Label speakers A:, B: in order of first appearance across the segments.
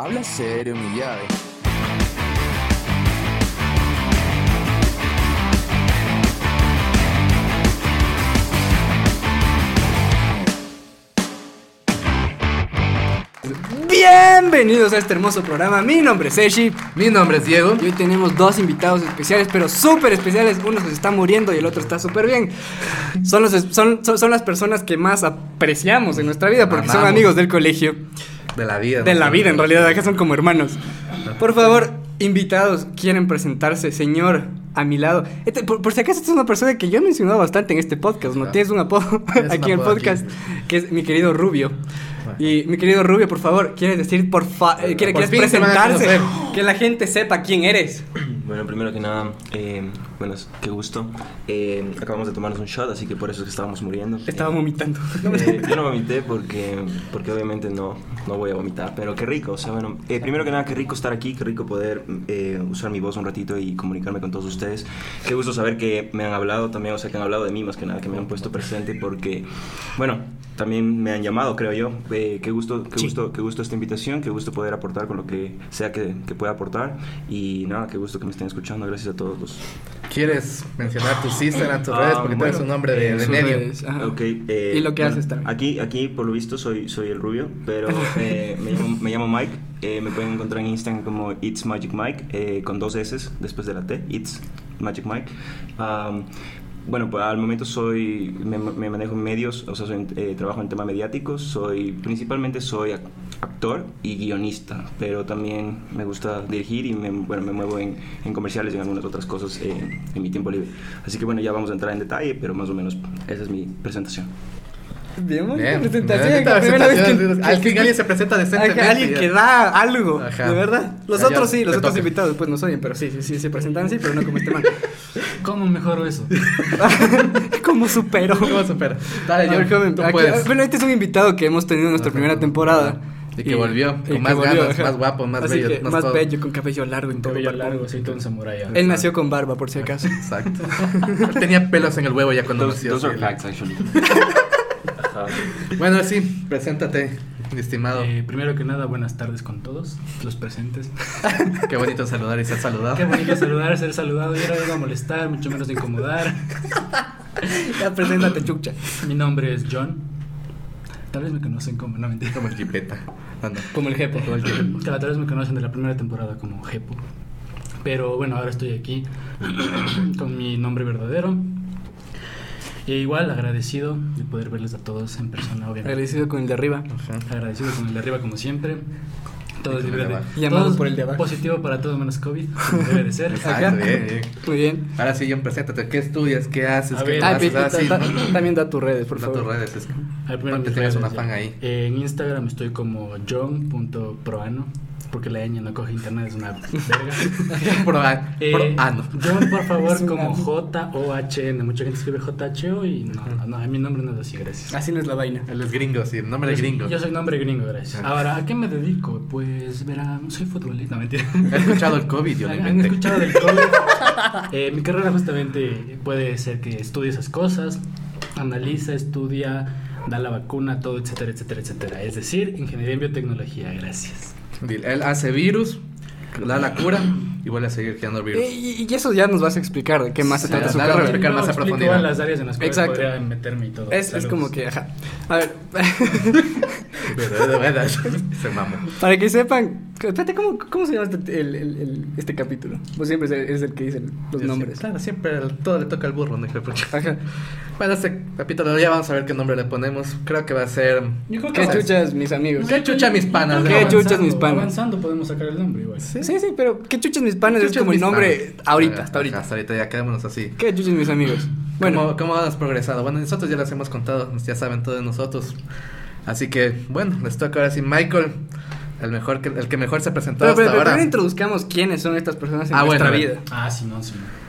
A: Habla serio, mi llave.
B: Bienvenidos a este hermoso programa. Mi nombre es Eshi.
C: Mi nombre es Diego.
B: Y hoy tenemos dos invitados especiales, pero súper especiales. Uno se está muriendo y el otro está súper bien. Son, los, son, son, son las personas que más apreciamos en nuestra vida porque son amigos del colegio.
C: De la vida.
B: De
C: ¿no?
B: la vida, en realidad, acá son como hermanos. Por favor, invitados, ¿quieren presentarse? Señor, a mi lado. Este, por, por si acaso, esta es una persona que yo he mencionado bastante en este podcast, ¿no? Tienes un apodo aquí en el podcast,
C: aquí.
B: que es mi querido Rubio. Y mi querido Rubio, por favor, ¿quieres decir, por fa eh, ¿quieres,
C: Por
B: quieres presentarse? Que la gente sepa quién eres.
D: Bueno, primero que nada, eh, bueno, qué gusto. Eh, acabamos de tomarnos un shot, así que por eso es que estábamos muriendo.
B: Estaba vomitando.
D: Eh, yo no vomité porque, porque obviamente no, no voy a vomitar, pero qué rico. O sea, bueno, eh, primero que nada, qué rico estar aquí, qué rico poder eh, usar mi voz un ratito y comunicarme con todos ustedes. Qué gusto saber que me han hablado también, o sea, que han hablado de mí más que nada, que me han puesto presente porque, bueno, también me han llamado, creo yo. Eh, qué gusto, qué
B: Sí.
D: gusto, qué gusto esta invitación, qué gusto poder aportar con lo que sea que, que pueda aportar y nada, qué gusto que me estén escuchando. Gracias a todos los.
C: ¿Quieres mencionar tus Instagram, tus
D: Ah,
C: redes? Porque
D: bueno,
C: tienes un nombre de,
D: eh,
C: de medio.
B: redes, ajá.
D: Ok, eh,
B: Y lo que haces también.
D: Aquí, aquí, por lo visto, soy, soy el rubio, pero eh, me, llamo, me llamo Mike. eh, me pueden encontrar en Instagram como It's Magic Mike, eh, con dos S después de la T, It's Magic Mike. Am, bueno, pues al momento soy, me, manejo en medios, o sea, soy, eh, trabajo en temas mediáticos, soy, principalmente soy ac- actor y guionista, pero también me gusta dirigir y me, bueno, me muevo en, en comerciales y en algunas otras cosas eh, en mi tiempo libre. Así que bueno, ya vamos a entrar en detalle, pero más o menos esa es mi presentación.
B: Bien, bonita
C: Bien,
B: presentación. la primera vez que-
C: presentación. Al fin alguien se presenta
B: Ajá,
C: decentemente.
B: alguien
C: ya.
B: que da algo,
C: Ajá.
B: de verdad. Los
C: Ya,
B: otros sí, los otros
C: toca.
B: invitados pues no oyen, pero sí, sí, sí, se presentan sí, pero no como este man.
E: ¿Cómo mejoro eso?
B: ¿Cómo supero?
C: ¿Cómo supera? Dale, yo.
B: joven,
C: tú
B: aquí-
C: puedes.
B: bueno, este es un invitado que hemos tenido en nuestra
C: Ajá.
B: primera temporada.
C: Y que volvió, con
B: y que
C: más ganas,
B: ajá.
C: más guapo, más
B: Así
C: bello,
B: que
C: más
B: más
C: todo.
B: bello, con cabello largo y todo.
E: Cabello largo, soy todo un samurái.
B: Él nació con barba, por si acaso.
C: Exacto. Tenía pelos en el huevo ya cuando nació.
D: those are
C: sí.
D: facts, actually. Ajá.
C: Bueno, sí, preséntate, mi estimado.
E: Eh, primero que nada, buenas tardes con todos los presentes.
C: Qué bonito saludar y ser saludado.
E: Qué bonito saludar, ser saludado. Yo no vengo a molestar, mucho menos de incomodar.
B: ya, preséntate, chucha.
E: Mi nombre es John. Tal vez me conocen como, no mentira.
C: Como el jipeta. Ah, no.
B: Como el jepo.
C: Como el jipeta.
E: Claro, tal vez me conocen de la primera temporada como Jepo. Pero bueno, ahora estoy aquí con mi nombre verdadero. Y igual agradecido de poder verles a todos en persona, obviamente.
B: Agradecido con el de arriba.
C: Ajá.
E: Agradecido con el de arriba como siempre. Todo
C: de
E: de.
B: Llamado
E: todo es
B: por el de abajo.
E: Positivo para todo menos COVID, como debe de ser.
C: Exacto,
B: Ajá.
C: bien, bien.
B: Muy bien.
C: Ahora sí, John, preséntate. ¿Qué estudias? ¿Qué haces?
E: A
C: ¿Qué
E: ver,
B: Ah,
C: haces? Ah.
B: También da tus redes, por
C: Da
B: favor.
C: tus redes. es-
E: A ver, primero
C: Porque
E: mis
C: tienes
E: redes,
C: una
E: ya.
C: fan ahí.
E: En Instagram estoy como john.proano, porque la ñ no coge internet, es una verga.
C: Pro,
E: Eh,
C: pro- ah, no.
E: John, por favor,
B: Es
E: como J-O-H-N. Mucha gente escribe J-H-O y no, no, mi nombre no es así, gracias.
B: Así no es la vaina.
C: Él es gringo, sí. El nombre es
E: Yo-
C: gringo.
E: Yo soy nombre gringo, gracias.
C: Ah.
E: Ahora, ¿a qué me dedico? Pues, verán, soy futbolista, no, mentira.
C: He escuchado el COVID, yo lo
E: ¿Han
C: inventé.
E: escuchado del COVID? Eh, mi carrera justamente puede ser que estudie esas cosas, analiza, estudia, da la vacuna, todo, etcétera, etcétera, etcétera. Es decir, ingeniería en biotecnología, gracias.
C: Él hace virus, da la cura y vuelve a seguir creando virus.
B: Y, y eso ya nos vas a explicar de qué más se
C: Sí,
B: trata su carrera.
C: explicar más a profundidad.
E: las áreas en las cuales
B: Exacto.
E: podría meterme y todo.
B: Es, es como que, ajá. A ver,
C: Pero de verdad, se mamó.
B: para que sepan, espérate, ¿cómo, cómo se llama este, el, el- el- este capítulo? Vos siempre eres el, eres el que dice los
C: Yo
B: nombres.
C: sí, Claro, siempre todo le toca al burro, ¿no?
B: Ajá.
C: Bueno, este capítulo ya vamos a ver qué nombre le ponemos. Creo que va a ser.
E: Yo creo
B: ¿Qué
E: que
B: chuchas, mis amigos?
C: ¿Qué chucha, mis panas?
B: ¿Qué chuchas, mis panas?
E: Avanzando podemos sacar el nombre igual.
B: Sí, sí, pero ¿qué chuchas, mis panes? Es
C: Chuchas,
B: como el nombre
C: panas.
B: ahorita, hasta ahorita.
C: Hasta ahorita ya quedémonos así.
B: ¿Qué chuchas, mis amigos? Bueno,
C: ¿Cómo, ¿Cómo has progresado? Bueno, nosotros ya les hemos contado, ya saben todos nosotros. Así que, bueno, les toca ahora sí Michael, el mejor que, el que mejor se presentó
B: pero,
C: hasta
B: pero, pero
C: ahora.
B: primero introduzcamos quiénes son estas personas en
C: Ah,
B: nuestra
C: bueno,
B: vida.
E: Ah, sí, no, sí. no.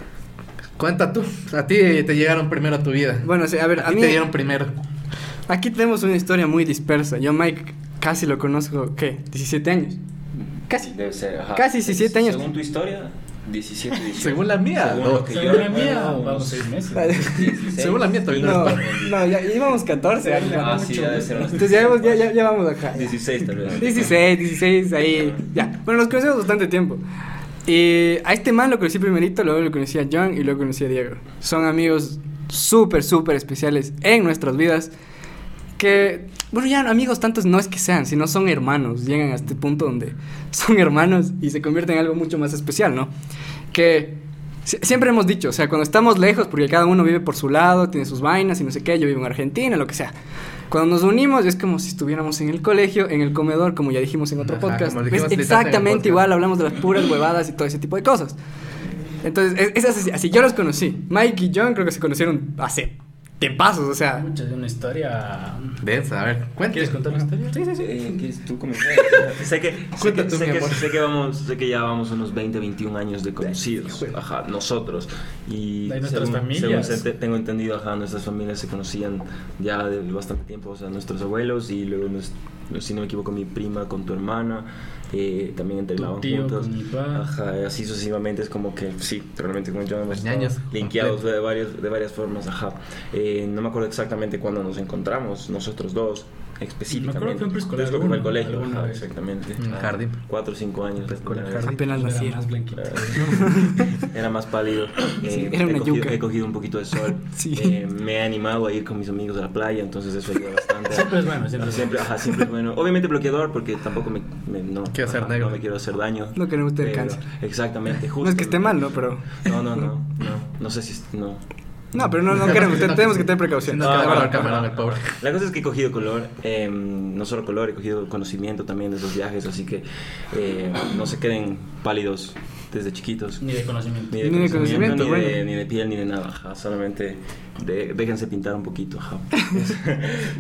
C: Cuenta tú, a ti te llegaron primero a tu vida.
B: Bueno, sí, a ver,
C: a,
B: a
C: ti
B: mí
C: te dieron primero.
B: aquí tenemos una historia muy dispersa. Yo, Mike, casi lo conozco, ¿qué? 17 años. Casi.
D: Debe ser, ajá.
B: Casi 17 años.
D: Según tu historia, 17, 18.
C: Según la mía,
D: Según
C: no.
D: que yo-
E: Según la mía,
D: vamos,
E: vamos seis meses.
D: 16,
C: Según la mía, todavía
B: No,
C: no
B: no, ya íbamos 14 años.
D: Ah, sí, ya debe ser
B: Entonces ya, vamos- ya, ya, ya vamos acá.
D: 16 tal vez.
B: 16, 16, ahí. Ya. Bueno, nos conocemos bastante tiempo. Y a este man lo conocí primerito, luego lo conocí a John y luego conocí a Diego. Son amigos súper, súper especiales en nuestras vidas. Que, bueno, ya amigos tantos no es que sean, sino son hermanos. Llegan a este punto donde son hermanos y se convierten en algo mucho más especial, ¿no? Que si- siempre hemos dicho, o sea, cuando estamos lejos, porque cada uno vive por su lado, tiene sus vainas y no sé qué, yo vivo en Argentina, lo que sea. Cuando nos unimos es como si estuviéramos en el colegio, en el comedor, como ya dijimos en otro
C: Ajá,
B: podcast. Es
C: dijimos el
B: exactamente
C: podcast.
B: igual, hablamos de las puras huevadas y todo ese tipo de cosas. Entonces, es, es así, así yo los conocí. Mike y John creo que se conocieron hace tiempazos, o sea.
E: Mucha de una historia.
C: Densa, a ver, cuéntame.
E: ¿Quieres contar la historia?
B: Sí, sí, sí.
D: ¿Quieres tú comenzar? sé que, sé que,
C: tú,
D: sé
C: mi
D: que,
C: amor.
D: sé que vamos, sé que ya vamos unos 20, 21 años de conocidos, ajá, nosotros. Y
E: De nuestras
D: según,
E: familias.
D: según se- tengo entendido, ajá, nuestras familias se conocían ya de bastante tiempo, o sea, nuestros abuelos y luego, nos- si no me equivoco, mi prima con tu hermana, eh, también entrenaban
E: tío
D: juntos.
E: con mi pa.
D: Ajá, así sucesivamente es como que, sí, realmente como yo hemos linkeados de, varios, de varias formas, ajá. Eh, no me acuerdo exactamente cuándo nos encontramos, nosotros dos, específicamente.
E: Me acuerdo que en preescolar
D: Yo creo que fue
E: alguna-
D: colegio,
E: alguna
D: ajá,
E: vez.
D: exactamente.
C: En el
D: Ah,
C: jardín.
D: Cuatro o cinco años.
C: Preescolar,
D: Era-
C: jardín.
B: Apenas
E: Era
B: nací.
E: más blanquito.
D: Era más pálido. Eh,
B: era una
D: he, cogido,
B: yuca.
D: he cogido un poquito de sol.
B: Sí.
D: Eh, me he animado a ir con mis amigos a la playa, entonces eso ayuda bastante.
E: Siempre es bueno, siempre es
D: Siempre, ajá, siempre es bueno. Obviamente bloqueador porque tampoco me, me- no,
C: Quiero ser
D: ajá,
C: negro.
D: no me quiero hacer daño.
B: No queremos tener cáncer.
D: Exactamente, justo.
B: No es que esté mal, ¿no? Pero.
D: No, no, no, no. No sé si es- no.
B: No, pero no, no queremos, te- tenemos que tener precaución.
C: No, camarón, el pobre.
D: La cosa es que he cogido color, eh, no solo color, he cogido conocimiento también de esos viajes, así que eh, no se queden pálidos desde chiquitos.
E: Ni de conocimiento.
D: Ni de,
B: Ni de
D: conocimiento, ni, de,
B: bueno.
D: ni de piel, ni de nada, solamente de- déjense pintar un poquito.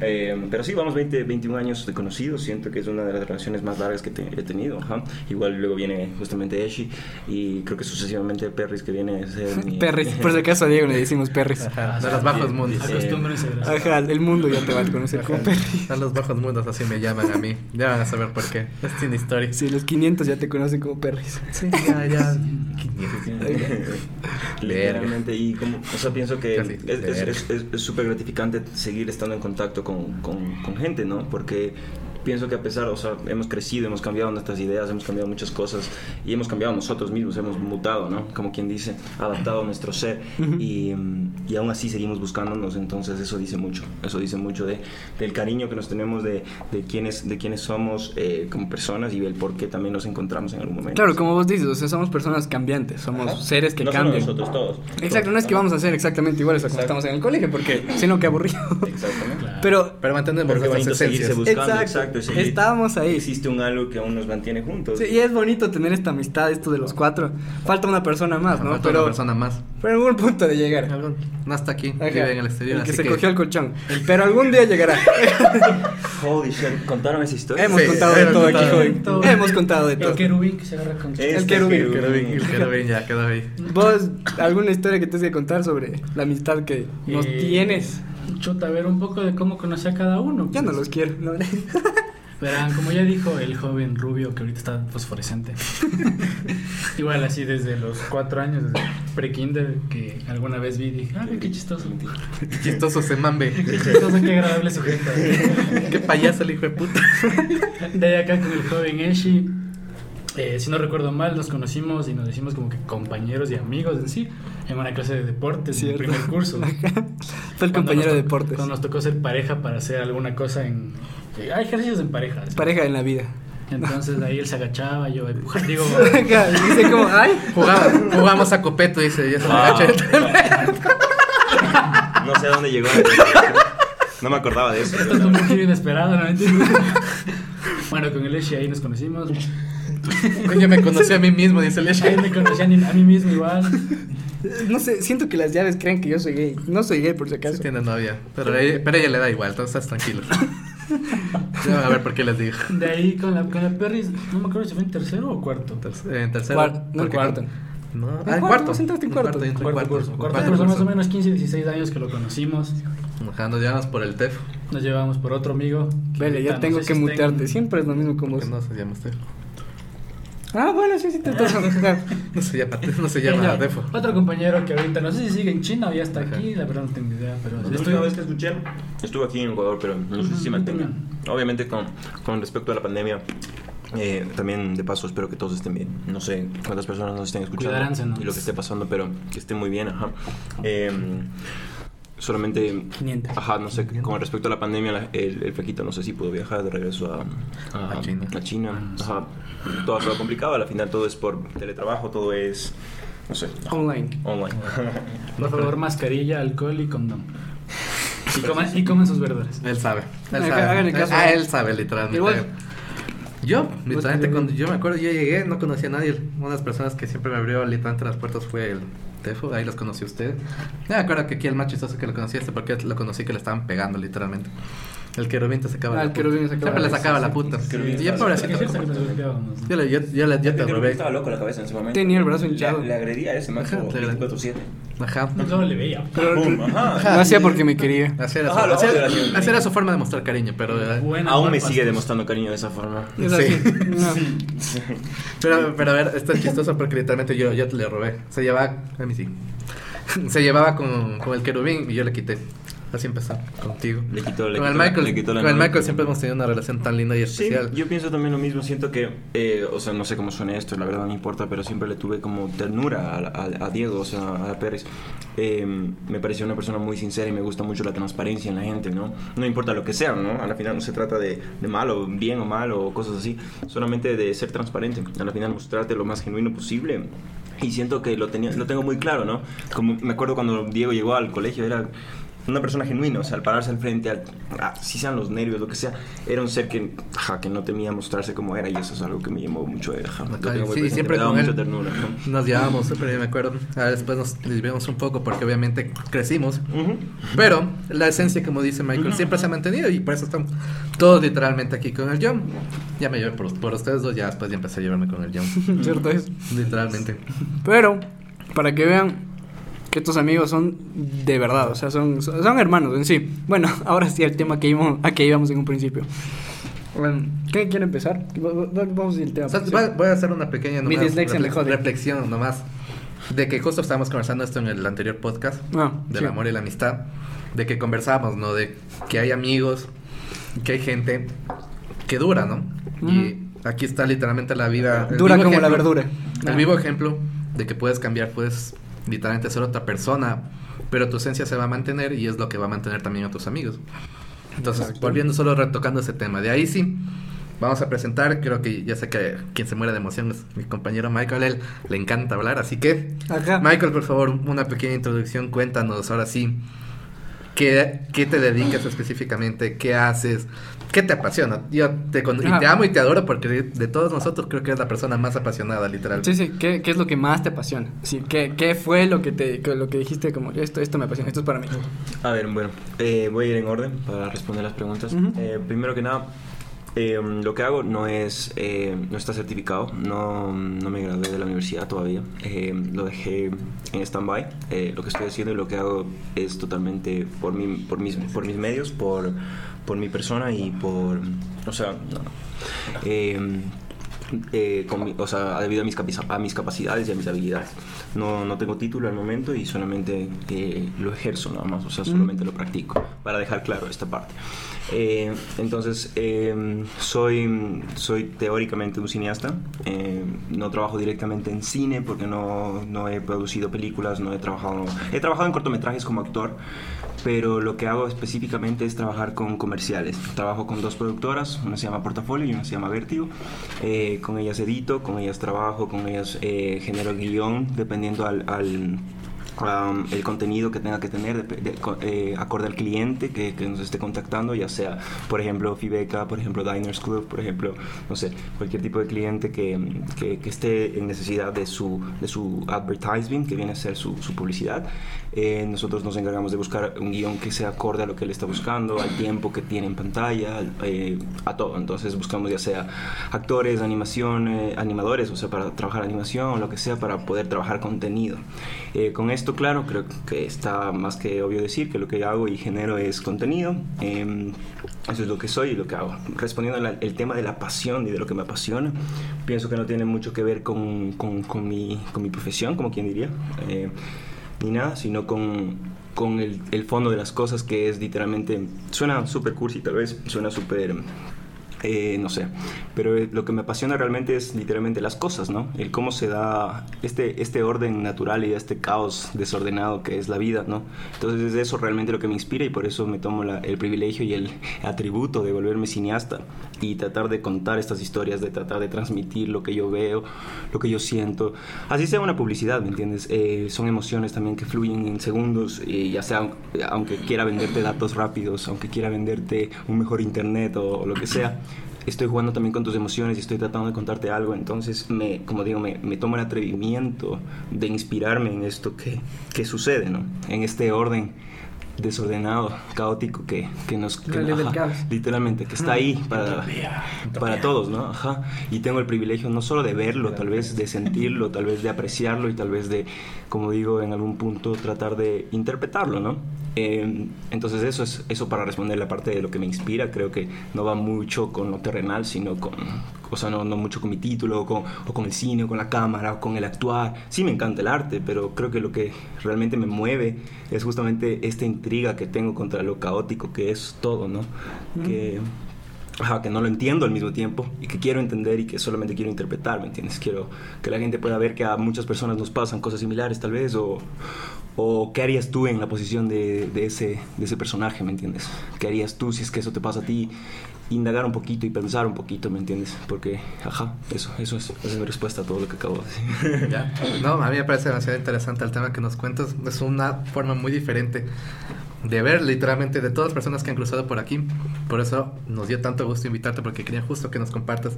D: Eh, pero sí, vamos 20, 21 años de conocidos, siento que es una de las relaciones más largas que te- he tenido. ajá. Igual luego viene justamente Eshi y creo que sucesivamente Perris que viene a ser mi...
B: Perris, por si acaso a Diego le decimos Perris.
C: Ajá, de los bajos mundos.
E: Acostúmbrense.
B: Ajá, el mundo ya te va a conocer como Perris.
C: A los bajos mundos así me llaman a mí. Ya van a saber por qué. Es sin historia.
B: Sí, los 500 ya te conocen como Perris.
C: Sí, ya, ya.
D: Literalmente, y como, o sea, pienso que
C: Casi,
D: es- es súper gratificante seguir estando en contacto con, con, con gente, ¿no? Porque pienso que a pesar, o sea, hemos crecido, hemos cambiado nuestras ideas, hemos cambiado muchas cosas y hemos cambiado nosotros mismos, hemos mutado, ¿no? Como quien dice, adaptado a nuestro ser y, y aún así seguimos buscándonos, entonces eso dice mucho, eso dice mucho de, del cariño que nos tenemos de, de, quiénes, de quiénes somos eh, como personas y del por qué también nos encontramos en algún momento.
B: Claro, como vos dices, o sea, somos personas cambiantes, somos
D: Ajá.
B: seres que
D: no
B: cambian.
D: nosotros todos.
B: Exacto, no es que vamos a ser exactamente iguales a como
D: Exacto.
B: estamos en el colegio, porque sino que aburrido.
D: Exactamente.
E: Claro.
B: Pero
C: Pero mantenemos nuestras
D: bonito seguirse
C: esencias.
D: buscando,
B: Exacto.
D: Exacto. seguir-
B: Estábamos ahí.
D: Existe un algo que aún nos mantiene juntos.
B: Sí, y es bonito tener esta amistad, esto de los cuatro. Falta una persona más, ¿no?
C: Falta
B: Pero,
C: una persona más.
B: pero algún punto de llegar.
C: Algún- No está aquí,
B: Ajá.
C: vive en el exterior.
B: El que
C: así
B: se cogió el colchón. Pero algún día llegará.
D: Holy shit, ¿contaron esa historia?
B: Hemos
C: Sí,
B: contado de todo aquí, joven.
E: Todo.
B: Hemos contado de
E: El
B: todo.
E: querubín que se agarra con
D: Este
B: El querubín,
D: querubín.
C: Quedó bien, quedó bien, ya, quedó bien.
B: ¿Vos alguna historia que te que contar sobre la amistad que nos
E: Eh,
B: tienes?
E: Chuta, a ver un poco de cómo conocí a cada uno.
B: Ya no
E: pues.
B: los quiero. ¿no?
E: Verán, como ya dijo el joven rubio que ahorita está fosforescente. Igual así desde los cuatro años, desde pre-kinder, que alguna vez vi y dije, ah, qué chistoso.
C: Qué chistoso se mambe.
E: Qué chistoso, qué agradable sujeto.
C: Qué payaso el hijo de puta.
E: De ahí acá con el joven Eshi. Eh, si no recuerdo mal, nos conocimos y nos decimos como que compañeros y amigos en sí, en una clase de deportes, en el
B: Cierto.
E: primer curso.
B: Fue el compañero
E: nos
B: de deportes.
E: Cuando nos tocó ser pareja para hacer alguna cosa en... eh, Hay ejercicios en pareja. ¿sí?
B: Pareja en la vida.
E: Entonces ahí él se agachaba, yo empujaba. Digo,
B: Dice como, ay.
C: Jugaba, jugamos a copeto, dice. Ya se
D: Wow.
C: agacha.
D: No sé a dónde llegó. No me acordaba de eso.
E: esto es un giro inesperado, ¿no? Bueno, con el Eshi ahí nos conocimos.
C: Yo me conocí a mí mismo, dice el
E: Ahí me conocí a mí a mí mismo igual.
B: No sé, siento que las llaves creen que yo soy gay. No soy gay por si acaso.
C: Tiene novia, pero ella, pero ella le da igual, entonces estás tranquilo. Ya a ver por qué les digo.
E: De ahí con la, con la Perris, no me acuerdo si fue en tercero o cuarto.
C: Terc- En tercero.
B: Cuar- no,
C: porque
B: cuarto.
C: No,
B: En
C: ah, en
B: cuarto,
C: cuarto.
B: entraste en cuarto.
C: en
E: Cuarto
C: cuarto.
E: curso.
C: en
E: Cuarto
C: cuarto
E: curso, más o menos 15, 16 años que lo conocimos.
C: Ajá, nos llevamos por el TEF.
E: Nos llevamos por otro amigo.
B: Vele, ya tengo
E: no sé
B: que
E: si
B: mutearte.
E: en-
B: Siempre es lo mismo con vos.
C: No se llama TEF.
B: Ah, bueno, sí, sí, te toca.
C: No se llama, no se llama Defo.
E: Otro compañero que ahorita no sé si sigue en China o ya está aquí, la verdad no tengo idea, pero
D: La última vez que escuché, estuve aquí en Ecuador, pero no sé si mantenga. Obviamente, con, con respecto a la pandemia, eh, también de paso espero que todos estén bien. No sé cuántas personas nos estén escuchando y lo que esté pasando, pero que estén muy bien, ajá. Eh, solamente,
B: 500.
D: ajá, no sé, con respecto a la pandemia, la- el, el flaquito no sé si pudo viajar de regreso a, a,
C: A China.
D: a China. Ajá. Todo ha sido complicado, al final todo es por teletrabajo, todo es, no sé,
B: Online.
D: online.
E: Por favor, mascarilla, alcohol y condón. Y coman sus verduras.
C: Él sabe. Él sabe.
B: háganle caso.
C: Ah, él sabe, literalmente.
B: Igual.
C: Yo, literalmente, cuando yo me acuerdo, yo llegué, no conocía a nadie. Una de las personas que siempre me abrió literalmente las puertas fue el Tefo, ahí los conocí a usted. Me acuerdo que aquí el más chistoso que lo conocí este porque lo conocí que le estaban pegando, literalmente. El querubín te sacaba
B: Ah,
C: la
B: el
C: puta.
B: querubín sacaba
C: Siempre le
B: la-
C: sacaba la puta. yo, pobrecito. Yo le, yo, yo le, yo te
D: Creo que
C: robé.
D: estaba loco la cabeza en ese momento.
B: Tenía el brazo hinchado.
D: Le, agredía a ese macho
C: Ajá, te agredí.
D: 24-7.
C: Ajá.
E: No le veía.
B: Pero hacía porque me quería.
C: Así era,
D: Ajá,
C: su,
D: la
C: forma de mostrar cariño, pero... eh,
E: Buena
D: Aún me sigue demostrando cariño de esa forma.
B: Es
C: Sí. Pero, pero a ver, esto es chistoso porque literalmente yo, yo le robé. Se llevaba, a mí sí. Se llevaba con, con el querubín y yo le quité. Así empezó, contigo.
D: Le quitó, le
C: con el
D: quitó-
C: Michael,
D: le quitó la
C: con el. Michael siempre hemos tenido una relación tan linda y
D: Sí,
C: especial.
D: yo pienso también lo mismo. Siento que, eh, o sea, no sé cómo suena esto, la verdad no importa, pero siempre le tuve como ternura a, a- a Diego, o sea, a Pérez. Eh, me pareció una persona muy sincera y me gusta mucho la transparencia en la gente, ¿no? No importa lo que sea, ¿no? A la final no se trata de, de malo, bien o mal o cosas así, solamente de ser transparente. A la final mostrarte lo más genuino posible. Y siento que lo, tenía, lo tengo muy claro, ¿no? Como me acuerdo cuando Diego llegó al colegio, era una persona genuina, o sea, al pararse al frente, al, ah, si sean los nervios, lo que sea, era un ser que, ajá, que no temía mostrarse como era y eso es algo que me llamó mucho, ajá, muy
C: sí,
D: presente,
C: siempre
D: me daba
C: con
D: mucha
C: él.
D: ternura. ¿no?
C: Nos llevábamos bien, me acuerdo. Ahora después nos desviamos un poco porque obviamente crecimos.
D: Ujú.
C: Pero la esencia, como dice Michael, siempre se ha mantenido y por eso estamos todos literalmente aquí con el John. Ya me llevé por, por ustedes dos, ya después ya empecé a llevarme con el John.
B: Cierto es.
C: literalmente.
B: Pero, para que vean que estos amigos son de verdad, o sea, son, son hermanos en sí. Bueno, ahora sí el tema que íbamos, a que íbamos en un principio. Bueno, ¿Quién quiere empezar? Va- va- Vamos al tema.
C: O sea,
B: Sí.
C: voy, a hacer una pequeña nomás
B: jode.
C: reflexión nomás. De que justo estábamos conversando esto en el anterior podcast.
B: Ah,
C: del
B: sí.
C: amor y la amistad. De que conversamos, ¿no? De que hay amigos, que hay gente que dura, ¿no? Y aquí está literalmente la vida.
B: Dura como la verdura.
C: El
B: Ah.
C: vivo ejemplo de que puedes cambiar, puedes literalmente ser otra persona, pero tu esencia se va a mantener y es lo que va a mantener también a tus amigos. Entonces, volviendo solo retocando ese tema, de ahí sí, vamos a presentar, creo que ya sé que quien se muere de emoción es mi compañero Michael, él le encanta hablar, así que,
B: Ajá.
C: Michael, por favor, una pequeña introducción, cuéntanos ahora sí, ¿qué, qué te dedicas específicamente? ¿Qué haces? ¿Qué te apasiona? Yo te, con- y te amo y te adoro porque de, de todos nosotros creo que eres la persona más apasionada, literalmente.
B: Sí, sí, ¿Qué, qué es lo que más te apasiona? Sí, ¿qué, qué fue lo que te lo que dijiste como esto esto me apasiona, esto es para mí?
D: A ver, bueno, eh, voy a ir en orden para responder las preguntas.
B: Ujú.
D: Eh, primero que nada, eh, lo que hago no es, eh, no está certificado, no, no me gradué de la universidad todavía, eh, lo dejé en stand-by. Eh, lo que estoy haciendo y lo que hago es totalmente por, mi, por, mis, por mis medios, por, por mi persona y por, o sea, no. Eh, con mi- o sea, debido a mis, a mis capacidades y a mis habilidades. No, no tengo título al momento y solamente eh, lo ejerzo nada más, o sea, solamente lo practico, para dejar claro esta parte. Eh, entonces, eh, soy, soy teóricamente un cineasta, eh, no trabajo directamente en cine porque no, no he producido películas, no he trabajado, he trabajado en cortometrajes como actor, pero lo que hago específicamente es trabajar con comerciales. Trabajo con dos productoras, una se llama Portafolio y una se llama Vértigo. Eh, con ellas edito, con ellas trabajo, con ellas eh, genero guion, dependiendo al um, el contenido que tenga que tener de- de- eh, acorde al cliente que, que nos esté contactando, ya sea, por ejemplo, Fibeca, por ejemplo, Diners Club, por ejemplo, no sé, cualquier tipo de cliente que, que- que esté en necesidad de su, de su advertising, que viene a ser su, su publicidad. Eh, nosotros nos encargamos de buscar un guion que sea acorde a lo que él está buscando, al tiempo que tiene en pantalla, al- eh, a todo. Entonces buscamos ya sea actores, animación, eh, animadores, o sea, para trabajar animación lo que sea, para poder trabajar contenido. Eh, con esto claro, creo que está más que obvio decir que lo que hago y genero es contenido. Em, eso es lo que soy y lo que hago. Respondiendo al el tema de la pasión y de lo que me apasiona, pienso que no tiene mucho que ver con, con, mi, con mi profesión, como quien diría, ni nada, sino con, con el, el fondo de las cosas que es literalmente, suena súper cursi tal vez, suena súper eh, no sé, pero eh, lo que me apasiona realmente es literalmente las cosas, ¿no? El cómo se da este, este orden natural y este caos desordenado que es la vida, ¿no? Entonces es eso realmente lo que me inspira y por eso me tomo la- el privilegio y el atributo de volverme cineasta y tratar de contar estas historias, de tratar de transmitir lo que yo veo, lo que yo siento. Así sea una publicidad, ¿me entiendes? Eh, son emociones también que fluyen en segundos, y ya sea aunque quiera venderte datos rápidos, aunque quiera venderte un mejor internet o, o lo que sea estoy jugando también con tus emociones y estoy tratando de contarte algo. Entonces, me, como digo, me, me tomo el atrevimiento de inspirarme en esto que, que sucede, ¿no? En este orden desordenado, caótico que, que nos... que- ajá. Literalmente, que está ahí para, para todos, ¿no? Ajá. Y tengo el privilegio no solo de verlo, tal vez de sentirlo, tal vez de apreciarlo y tal vez de, como digo, en algún punto tratar de interpretarlo, ¿no? Eh, entonces eso es eso para responder la parte de lo que me inspira. Creo que no va mucho con lo terrenal, sino con, o sea, no, no mucho con mi título, o con, o con el cine, o con la cámara, o con el actuar. Sí me encanta el arte, pero creo que lo que realmente me mueve es justamente esta intriga que tengo contra lo caótico que es todo, ¿no? Que Ajá, que no lo entiendo al mismo tiempo y que quiero entender y que solamente quiero interpretar, ¿me entiendes? Quiero que la gente pueda ver que a muchas personas nos pasan cosas similares tal vez o, o qué harías tú en la posición de, de ese, de ese personaje, ¿me entiendes? ¿Qué harías tú si es que eso te pasa a ti? Indagar un poquito y pensar un poquito, ¿me entiendes? Porque, ajá, eso, eso es, esa es mi respuesta a todo lo que acabo de decir.
C: No, a mí me parece demasiado interesante el tema que nos cuentas. Es una forma muy diferente de ver literalmente de todas las personas que han cruzado por aquí. Por eso nos dio tanto gusto invitarte porque quería justo que nos compartas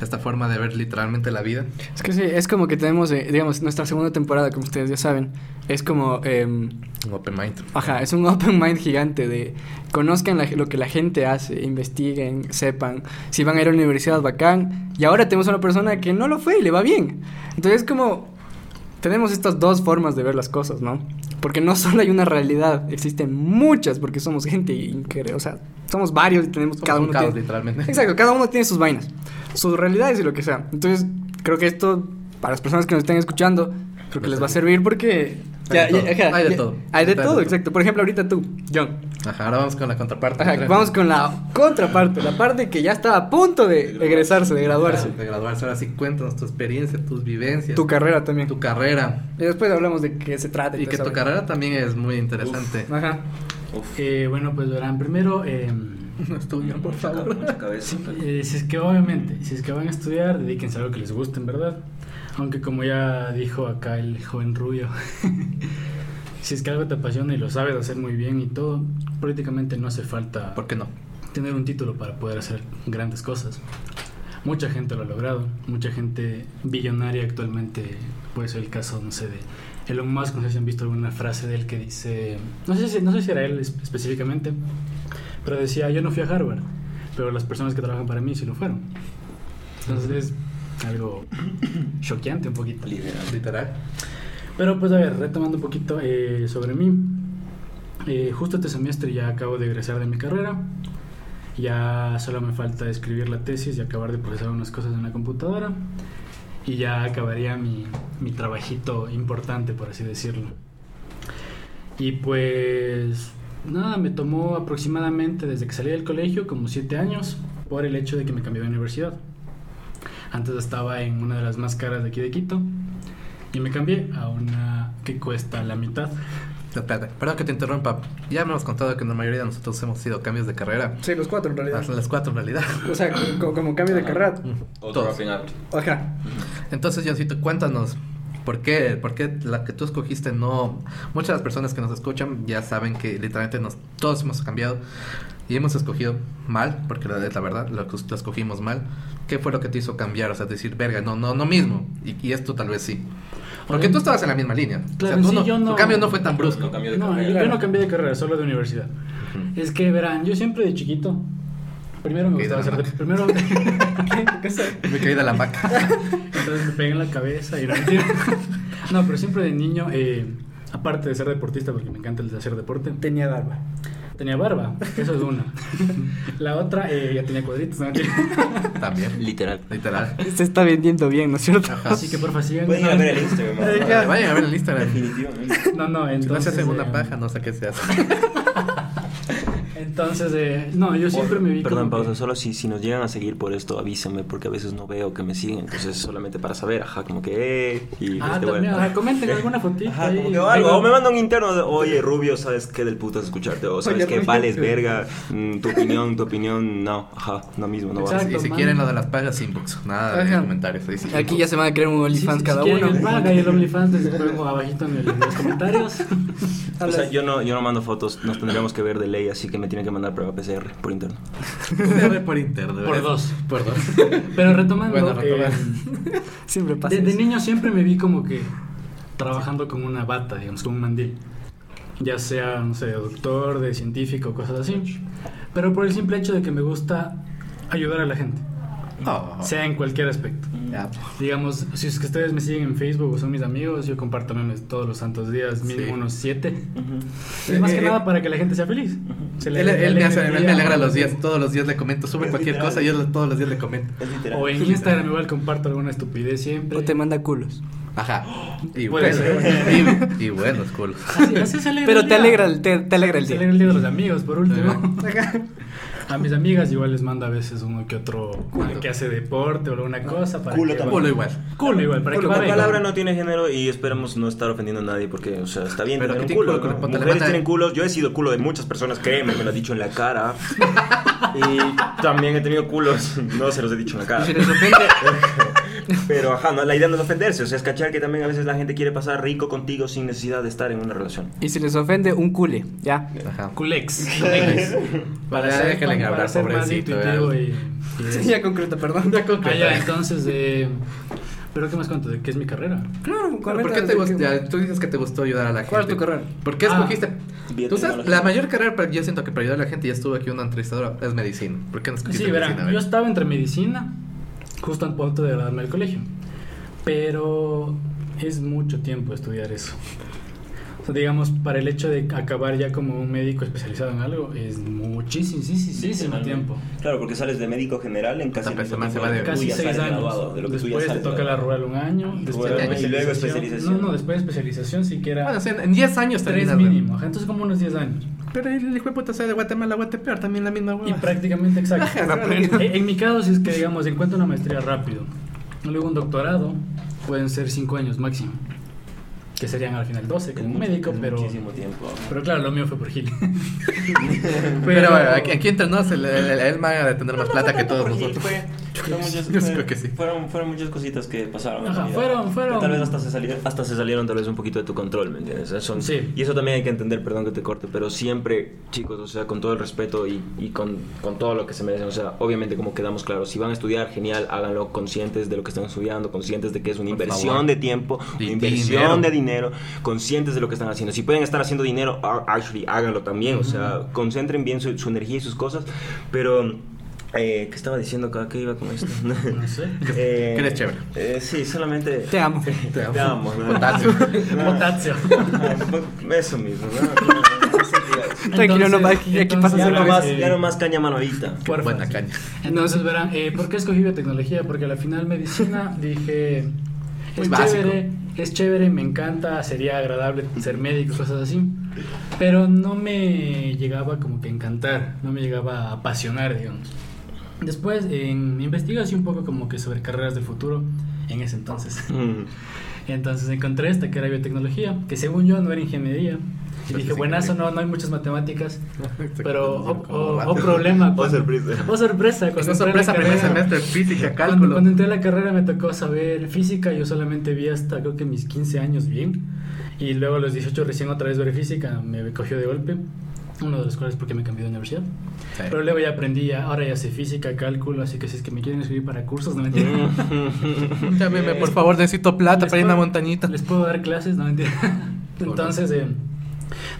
C: esta forma de ver literalmente la vida.
B: Es que sí, es como que tenemos, eh, digamos, nuestra segunda temporada, como ustedes ya saben. Es como, em,
C: Un open mind.
B: ajá, es un open mind gigante de conozcan la- lo que la gente hace, investiguen, sepan. Si van a ir a la universidad, bacán. Y ahora tenemos una persona que no lo fue y le va bien. Entonces, como, tenemos estas dos formas de ver las cosas, ¿no? Porque no solo hay una realidad, existen muchas, porque somos gente increíble. O sea, somos varios y tenemos
C: Somos
B: cada
C: un
B: uno.
C: caos,
B: tiene-
C: literalmente.
B: Exacto, cada uno tiene sus vainas, sus realidades y lo que sea. Entonces, creo que esto, para las personas que nos estén escuchando, creo que les va a servir porque...
C: Hay de todo, hay de todo.
B: Hay de todo,
C: todo.
B: exacto. Por ejemplo, ahorita tú, John.
C: Ajá, ahora vamos con la contraparte.
B: Ajá, vamos con la contraparte, la parte que ya está a punto de egresarse, de graduarse.
C: De graduarse. Ahora sí, cuéntanos tu experiencia, tus vivencias.
B: Tu carrera también.
C: tu carrera.
B: Y después hablamos de qué se trata.
C: Y
B: toda
C: que tu carrera también es muy interesante.
B: Ajá.
E: Eh, bueno, pues verán, primero, eh,
C: No estudian, por favor.
D: Mucha cabeza.
E: eh, si es que obviamente, si es que van a estudiar, dedíquense a algo que les guste, en verdad. Aunque como ya dijo acá el joven rubio, si es que algo te apasiona y lo sabes hacer muy bien y todo, prácticamente no hace falta
C: ¿Por qué no?
E: tener un título para poder hacer grandes cosas. Mucha gente lo ha logrado, mucha gente billonaria actualmente, puede ser el caso, no sé, de Elon Musk, no sé si han visto alguna frase de él que dice, no sé si, no sé si era él es- específicamente, pero decía, yo no fui a Harvard, pero las personas que trabajan para mí sí lo fueron. Entonces es algo choqueante un poquito.
C: Literal.
E: Pero pues a ver, retomando un poquito eh, sobre mí. Eh, justo este semestre ya acabo de egresar de mi carrera. Ya solo me falta escribir la tesis y acabar de procesar unas cosas en la computadora. Y ya acabaría mi, mi trabajito importante, por así decirlo. Y pues nada, me tomó aproximadamente desde que salí del colegio como siete años por el hecho de que me cambié de universidad. Antes estaba en una de las más caras de aquí de Quito y me cambié a una que cuesta la mitad.
C: Espérate, perdón que te interrumpa. Ya me hemos contado que la mayoría de nosotros hemos sido cambios de carrera.
B: Sí, los cuatro en realidad.
C: Hasta las cuatro en realidad.
B: O sea, como, como cambio de carrera.
D: Otro
C: Todos.
D: final.
B: Ajá.
C: Entonces, Johncito, cuéntanos. ¿Por qué? ¿Por qué la que tú escogiste no...? Muchas de las personas que nos escuchan ya saben que literalmente nos, todos hemos cambiado y hemos escogido mal, porque la, es la verdad, lo, lo escogimos mal. ¿Qué fue lo que te hizo cambiar? O sea, decir, verga, no, no, no mismo. Y, y esto tal vez sí. Porque tú estabas en la misma línea.
E: Claro,
C: o sea, tú
E: sí,
C: no-
E: yo no-
C: Tu cambio no fue tan brusco.
D: No de
E: No,
D: carrera.
E: yo, yo no cambié de carrera, solo de universidad. Es que verán, yo siempre de chiquito. Primero me
C: Ok,
E: gustaba hacer. de- primero.
C: Me caí de la maca.
E: Entonces me pegué en la cabeza y. No, pero siempre de niño eh, aparte de ser deportista, porque me encanta el de hacer deporte,
B: Tenía barba.
E: Tenía barba. Eso es una. La otra, eh, ya tenía cuadritos. ¿no?
C: También.
D: Literal.
C: Literal.
B: Se está vendiendo bien, ¿no es cierto?
E: Así que porfa, sigan.
D: Pueden ir a ver el Instagram.
C: Vayan a ver el Instagram.
D: Definitivamente.
E: No, no,
C: Si no
E: entonces.
C: se hacen una
E: eh,
C: paja, no sé qué se hace.
E: Entonces, eh, no, yo siempre me vi.
D: Perdón,
E: como que-
D: pausa. Solo si, si nos llegan a seguir por esto, avísenme, porque a veces no veo que me siguen. Entonces, solamente para saber, ajá, como que, eh. Y
E: Ah,
D: este,
E: también,
D: bueno.
E: ajá, comenten alguna fotito.
D: Ajá,
E: ahí.
D: como que algo. O me manda un interno de, oye, Rubio, ¿sabes qué del putas escucharte? O sabes
B: Rubio.
D: vales verga, mm, tu opinión, tu opinión, no, ajá, no mismo, no
E: Exacto.
D: vale.
C: Y si
E: man.
C: quieren lo de las pagas, inbox. Nada de
B: Ajá.
C: comentarios. ahí sí,
B: Aquí
C: inbox.
B: ya se van a crear un
E: si-
B: OnlyFans
E: si
B: cada
E: quieren
B: uno.
E: el paga y el OnlyFans les pongo abajito en, el- en los comentarios.
D: O sea, yo no, yo no mando fotos, nos tendríamos que ver de ley, así que me tienen que mandar prueba PCR por interno.
C: Ver por internet.
E: Por dos.
C: Por dos.
E: Pero retomando,
C: Bueno, retomando.
E: eh,
B: Siempre pasa
E: de, de
B: eso.
E: niño siempre me vi como que trabajando con una bata, digamos, con un mandil. Ya sea, no sé, de doctor, de científico, cosas así. Pero por el simple hecho de que me gusta ayudar a la gente,
C: Oh,
E: sea en cualquier aspecto.
C: ya.
E: Digamos, si es que ustedes me siguen en Facebook o son mis amigos, yo comparto memes todos los santos días, mínimo
C: Sí.
E: unos siete.
D: Ujú.
E: Es más
C: Eh,
E: que
C: eh,
E: nada para que la gente sea feliz. Se le-
C: Él, él me,
E: alegra
C: hace, él me alegra los días, todos los días le comento, sube
D: Es
C: cualquier
D: literal.
C: cosa y yo todos los días le comento.
E: O en Instagram igual comparto alguna estupidez siempre.
B: O te manda culos.
C: Ajá. Y
E: Puede
C: bueno, y, y buenos culos.
E: Así, así se alegra
B: Pero
E: el
B: te alegra el, te, te alegra el
E: Se
B: día.
E: alegra el día de los amigos, por último. A mis amigas igual les mando a veces uno que otro
C: Culo.
E: que hace deporte o alguna cosa. Para
D: Culo
E: que
D: tampoco.
C: Culo igual.
E: Culo igual, para
D: Culo,
E: que
D: la palabra no tiene género y esperamos no estar ofendiendo a nadie porque, o sea, está bien
C: Pero
D: tener
C: que
D: un culo.
C: culo,
D: ¿no? Mujeres tienen culos. Yo he sido culo de muchas personas, créeme, me lo he dicho en la cara. y también he tenido culos, no se los he dicho en la cara. Pero, ajá, no, la idea no es ofenderse, o sea, es cachar que también a veces la gente quiere pasar rico contigo sin necesidad de estar en una relación.
B: y si les ofende, un cule, ya.
C: Ajá.
E: Culex. Culex.
C: Para
E: ser-
C: déjenle hablar, pobrecito, ya.
E: y, y
B: Sí, ya concreto, perdón. Ya
E: Ah, ya, entonces, eh, ¿pero qué más cuento? ¿De qué es mi carrera?
B: Claro,
C: Pero, ¿Por qué te gusta? ya, Tú dices que te gustó ayudar a la gente.
B: ¿Cuál es tu carrera?
C: ¿Por qué
E: Ah.
C: escogiste? Tú sabes, la mayor carrera, pero yo siento que para ayudar a la gente, ya estuvo aquí una entrevistadora, es medicina. ¿Por qué no escogiste
E: Sí,
C: medicina?
E: verán, yo estaba entre medicina, justo al punto de graduarme del colegio. Pero es mucho tiempo estudiar eso. O sea, digamos, para el hecho de acabar ya como un médico especializado en algo, es muchísimo, sí, sí, sí, sí, tiempo.
D: Claro, porque sales de médico general en casi
C: se va de-
D: de
E: Casi seis años.
D: de lo que
E: Después te toca la rural un año. Después
D: Rural,
E: la
C: y luego
D: especialización.
E: No, no, después especialización sí que era
C: Bueno, o sea, en 10 años
E: tres mínimo. Entonces como unos 10 años.
C: Pero el hijo de puta sea de Guatemala a Guatepeor, también la misma
E: Y
C: hueva.
E: prácticamente exacto. En, en mi caso, si es que, digamos, encuentro una maestría rápido, luego un doctorado, pueden ser 5 años máximo. Que serían al final 12 como
D: Es
E: médico,
D: es
E: pero...
D: Muchísimo tiempo.
E: Pero claro, lo mío fue por Gil.
C: Pero bueno, aquí, aquí entre nos, el, el, el, de tener más plata que todos nosotros.
D: fue- fueron muchas-
C: Yo creo que sí.
D: Fueron, fueron muchas cositas que pasaron.
E: Ajá, fueron- fueron-
D: Tal vez hasta se, salieron, hasta se salieron tal vez un poquito de tu control, ¿me entiendes? Eso-
E: Sí.
D: Y eso también hay que entender, perdón que te corte, pero siempre, chicos, o sea, con todo el respeto y, y con, con todo lo que se merecen, o sea, obviamente como quedamos claros, si van a estudiar, genial, háganlo conscientes de lo que están estudiando, conscientes de que es una
C: Por
D: inversión
C: favor.
D: de tiempo, una inversión
C: dinero.
D: de dinero, conscientes de lo que están haciendo. Si pueden estar haciendo dinero, actually, háganlo también, o sea, concentren bien su, su energía y sus cosas, pero... Eh, ¿Qué estaba diciendo? ¿Qué iba con esto?
E: No sé.
D: Eh,
C: que eres chévere.
D: eh, sí, solamente...
B: Te amo.
C: Te amo.
D: Te amo, ¿no?
C: Potasio.
D: No.
E: Potasio.
D: Ah, Eso mismo, ¿no?
B: Tranquilo, no, aquí- pasa
D: Ya más,
E: eh,
D: ya no más caña manovita.
E: Porfa.
C: Buena caña.
E: Entonces verán, eh, ¿por qué escogí biotecnología? Porque al final medicina dije,
C: Muy
E: es
C: básico.
E: chévere, es chévere, me encanta, sería agradable ser médico, cosas así, pero no me llegaba como que a encantar, no me llegaba a apasionar, digamos. Después en, investigué así un poco como que sobre carreras del futuro en ese entonces.
D: Mm.
E: Entonces encontré esta que era biotecnología, que según yo no era ingeniería. Y dije, buenazo, no, no hay muchas matemáticas. Pero, o, o- o problema.
D: Oh,
E: cuando-
D: sorpresa.
E: Oh, sorpresa.
C: Es
E: cuando entré
C: sorpresa primer
E: carrera-
C: semestre, física,
E: Cuando,
C: cálculo.
E: cuando entré a la carrera me tocó saber física, yo solamente vi hasta creo que mis 15 años bien. Y luego a los 18 recién otra vez ver física, me cogió de golpe. Uno de los cuales porque me cambié de universidad.
C: Sí.
E: Pero luego ya aprendí, ya- ahora ya sé física, cálculo, así que si es que me quieren escribir para cursos, no me
C: Llámeme, por favor, necesito plata
E: Les
C: para ir a una
E: puedo-
C: montañita.
E: Les puedo dar clases, no mentira. Entonces, eh,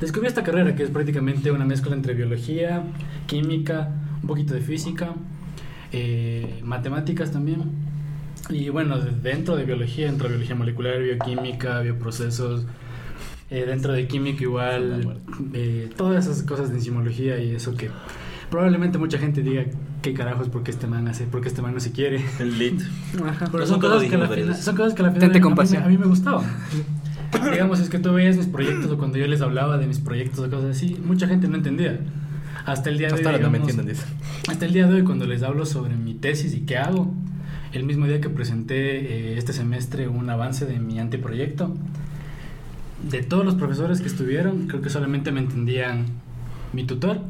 E: descubrí esta carrera que es prácticamente una mezcla entre biología, química, un poquito de física, eh, matemáticas también. Y bueno, de- dentro de biología entra biología molecular, bioquímica, bioprocesos, Eh, dentro de química igual, eh, todas esas cosas de enzimología y eso que probablemente mucha gente diga qué carajos porque este man hace, porque este man no se quiere.
D: El lead.
B: Ajá.
E: Pero son
D: todo
E: cosas, que a la final, son cosas que a la final
B: Tente
E: a mí, a mí me gustaban. Digamos, es que tú veías mis proyectos o cuando yo les hablaba de mis proyectos o cosas así, mucha gente no entendía. Hasta el día de
C: Hasta
E: hoy.
C: ahora no me
E: digamos,
C: entienden, dice.
E: hasta el día de hoy, cuando les hablo sobre mi tesis y qué hago, el mismo día que presenté eh, este semestre un avance de mi anteproyecto, de todos los profesores que estuvieron, creo que solamente me entendían mi tutor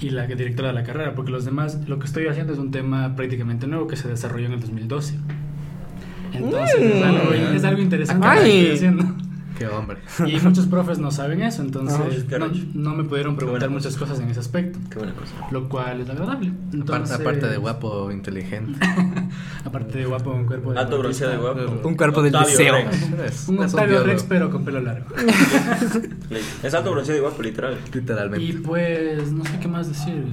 E: y la directora de la carrera, porque los demás, lo que estoy haciendo es un tema prácticamente nuevo que se desarrolló en el 2012. Entonces es, algo, es algo interesante lo que
B: Ay.
E: estoy haciendo.
C: Qué hombre.
E: Y muchos profes no saben eso, entonces no, me pudieron preguntar muchas cosas en ese aspecto
D: Qué buena cosa.
E: lo cual es agradable.
C: Aparte, aparte de guapo, inteligente.
E: aparte de guapo, un cuerpo de
D: Alto bronceado de guapo.
B: Un cuerpo del
D: Octavio
B: deseo.
D: Rex.
E: Un Octavio Rex, pero con pelo largo.
D: Es alto bronceado y guapo, literal.
C: Literalmente.
E: y pues, no sé qué más decir.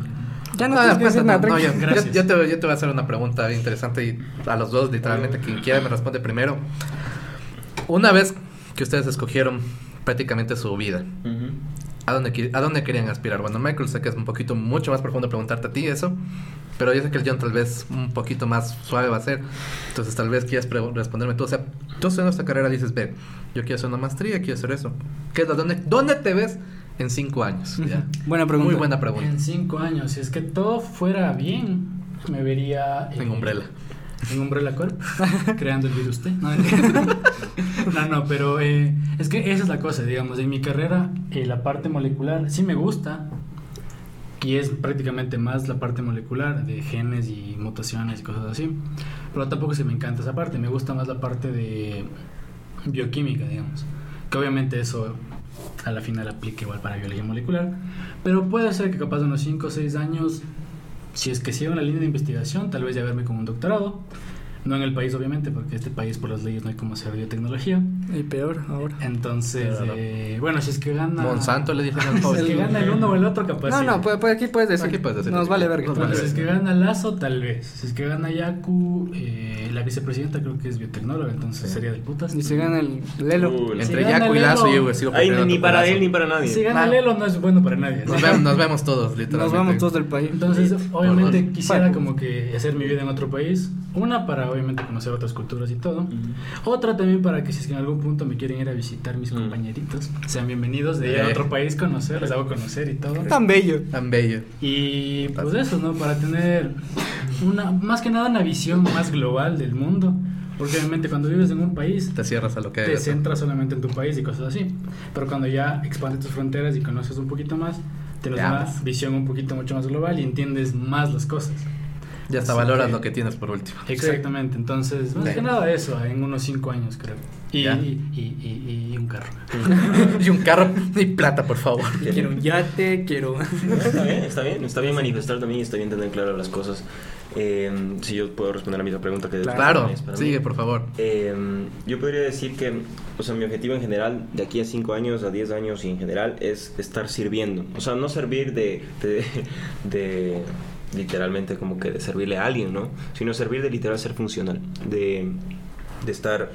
B: Ya no
C: No, pues,
B: nada,
C: no, yo,
E: Gracias.
C: yo- yo te, yo te voy a hacer una pregunta interesante y a los dos, literalmente, quien quiera me responde primero. Una vez que ustedes escogieron prácticamente su vida. ¿A dónde, ¿a dónde querían aspirar? Bueno, Michael, sé que es un poquito mucho más profundo preguntarte a ti eso, pero yo sé que el John tal vez un poquito más suave va a ser, entonces tal vez quieras responderme tú. O sea, tú en esta carrera dices, ve, yo quiero hacer una maestría, quiero hacer eso. ¿Qué es lo- dónde, ¿Dónde te ves en cinco años? Ya.
B: Buena pregunta.
C: Muy buena pregunta.
E: En cinco años, si es que todo fuera bien, me vería. eh,
C: En Umbrella.
E: En Umbrella Corp, creando el virus T. No, no, no, pero eh, es que esa es la cosa, digamos. En mi carrera, eh, la parte molecular sí me gusta. Y es prácticamente más la parte molecular de genes y mutaciones y cosas así. Pero tampoco se me encanta esa parte. Me gusta más la parte de bioquímica, digamos. Que obviamente eso a la final aplica igual para biología molecular. Pero puede ser que capaz de unos 5 o 6 años, si es que sigo en la línea de investigación, tal vez ya verme con un doctorado. No en el país, obviamente, porque este país por las leyes no hay como hacer biotecnología.
B: Y peor ahora.
E: Entonces,
C: Claro.
E: eh, bueno, si es que gana...
C: Monsanto le dijeron al
E: Si es que gana el uno o el otro, capaz
B: No,
E: sí.
B: no, pues, pues aquí puedes decir.
C: Aquí puedes decir.
B: Nos vale verga.
C: Nos
E: Bueno,
C: vale
E: si es que gana Lazo, tal vez. Si es que gana Yaku, eh, la vicepresidenta creo que es biotecnóloga, entonces
C: Sí.
E: sería del putas.
B: Y se gana el Lelo.
D: Uh,
E: Si
C: Entre Yaku y
E: Lelo-
C: Lazo yo sigo
D: Ay,
C: prefiriendo
D: ni para él ni para nadie.
E: Si gana
C: Va.
E: Lelo, no es bueno para nadie.
C: Nos vemos, nos vemos todos, literalmente.
B: Nos vamos todos del país.
E: Entonces, obviamente quisiera como que hacer mi vida en otro país. Una para obviamente conocer otras culturas y todo. Otra también para que si es que en algún punto me quieren ir a visitar mis
D: Mm.
E: compañeritos, sean bienvenidos de ir a
C: Eh.
E: otro país, conocer, les hago conocer y todo.
B: Tan bello.
C: Tan bello.
E: Y pues eso, ¿no? Para tener una, más que nada una visión más global del mundo. Porque obviamente cuando vives en un país
C: Te cierras a lo que
E: te
C: eres.
E: centras solamente en tu país y cosas así. Pero cuando ya expandes tus fronteras y conoces un poquito más, tienes
C: Ya,
E: una visión un poquito mucho más global y entiendes más las cosas.
C: Ya hasta
E: Así
C: valoras
E: que-
C: lo que tienes por último.
E: Exactamente, entonces, más que nada eso, en unos 5 años creo. Y, y, y, y- y un carro.
C: y un carro y plata, por favor.
B: Quiero un yate, quiero.
D: Está bien, está bien, está bien manifestar también y está bien tener claro las cosas. Eh, si yo puedo responder a la misma pregunta que
C: Claro,
D: para mí.
C: sigue, por favor.
D: Eh, yo podría decir que, o sea, mi objetivo en general, de aquí a 5 años, a 10 años y en general, es estar sirviendo. O sea, no servir de, de, de literalmente como que de servirle a alguien, ¿no? Sino servir de literal ser funcional, de, de estar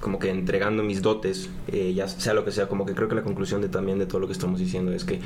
D: como que entregando mis dotes, eh, ya sea lo que sea, como que creo que la conclusión de también de todo lo que estamos diciendo es que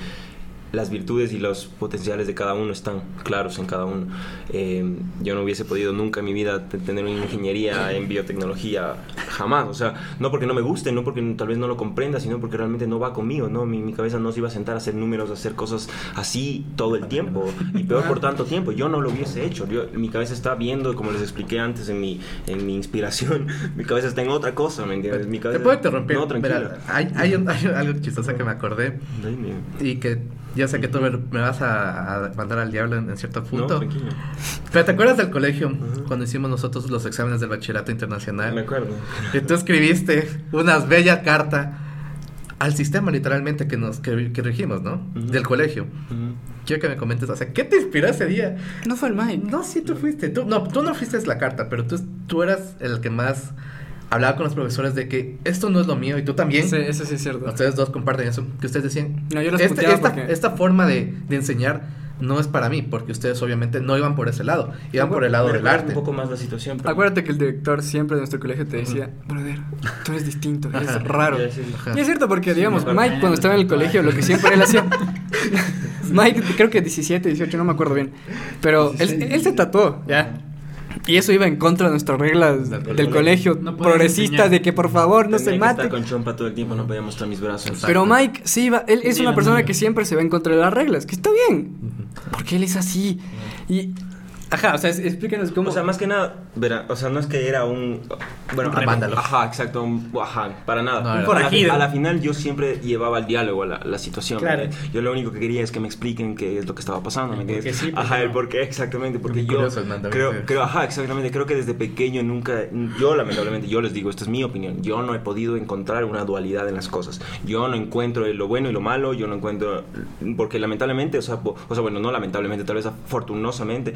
D: las virtudes y los potenciales de cada uno están claros en cada uno. Eh, yo no hubiese podido nunca en mi vida te- tener una ingeniería en biotecnología, jamás. O sea, no porque no me guste, no porque tal vez no lo comprenda, sino porque realmente no va conmigo, ¿no? Mi, mi cabeza no se iba a sentar a hacer números, a hacer cosas así todo el tiempo. Y peor por tanto tiempo. Yo no lo hubiese hecho. Yo, mi cabeza está viendo, como les expliqué antes en mi, en mi inspiración, mi cabeza está en otra cosa, ¿me entiendes? Mi
C: ¿Te
D: cabeza,
C: puedo interrumpir?
D: No, tranquila.
C: Verá, hay, hay, un- hay algo chistoso que me acordé
D: Dime.
C: y que ya sé que tú me, me vas a, a mandar al diablo en, en cierto
D: No,
C: punto.
D: tranquilo.
C: Pero ¿te acuerdas del colegio cuando hicimos nosotros los exámenes del bachillerato internacional?
D: Me acuerdo.
C: Y tú escribiste una bella carta al sistema literalmente que nos que, que regimos, ¿no?
D: Ujú.
C: Del colegio.
D: Ujú.
C: Quiero que me comentes, o sea, ¿qué te inspiró ese día?
B: No fue el Mike.
C: No, sí, tú fuiste. Tú, no, tú no fuiste la carta, pero tú, tú eras el que más hablaba con los profesores de que esto no es lo mío y tú también.
B: Sí, eso sí es cierto.
C: Ustedes dos comparten eso, que ustedes decían.
B: No, yo los
C: "Este- esta,
B: porque-
C: esta forma de, de enseñar no es para mí, porque ustedes obviamente no iban por ese lado, iban por el lado del arte.
D: un poco más la situación. pero-
B: Acuérdate que el director siempre de nuestro colegio te decía, brother, tú eres distinto, eres
C: Ajá.
B: raro. Y es cierto porque, digamos. Mike cuando estaba en el colegio, lo que siempre él hacía... Mike, creo que 17, 18, no me acuerdo bien. Pero él, él se tatuó, ¿ya? Y eso iba en contra de nuestras reglas
C: Del
B: del,
C: colegio.
B: colegio
E: No podías
B: progresistas
E: enseñar.
B: de que por favor no
D: Tenía
B: se mate.
D: con chompa todo el tiempo, no podía mostrar mis brazos.
C: Exacto.
B: Pero Mike sí iba, él es
E: Sí,
B: una persona que siempre se va en contra de las reglas, que está bien. Porque él es así. Y ajá, o sea, es- explícanos cómo
D: O sea, más que nada, verá, o sea, no es que era un. Bueno,
C: Un vándalo.
D: Ajá, exacto, un, ajá, para nada.
C: No,
D: a, la,
E: forajido.
D: a la final yo siempre llevaba el diálogo a la, la situación.
B: Claro.
D: ¿verdad? Yo lo único que quería es que me expliquen qué es lo que estaba pasando, ¿me entiendes?
E: qué sí, por
D: ajá,
E: qué
D: el
E: no.
D: por qué, exactamente, porque yo
C: curioso,
D: creo, creo, ajá, exactamente, creo que desde pequeño nunca, yo lamentablemente, yo les digo, esta es mi opinión, yo no he podido encontrar una dualidad en las cosas. Yo no encuentro lo bueno y lo malo, yo no encuentro, porque lamentablemente, o sea, po- o sea, bueno, no lamentablemente, tal vez afortunosamente,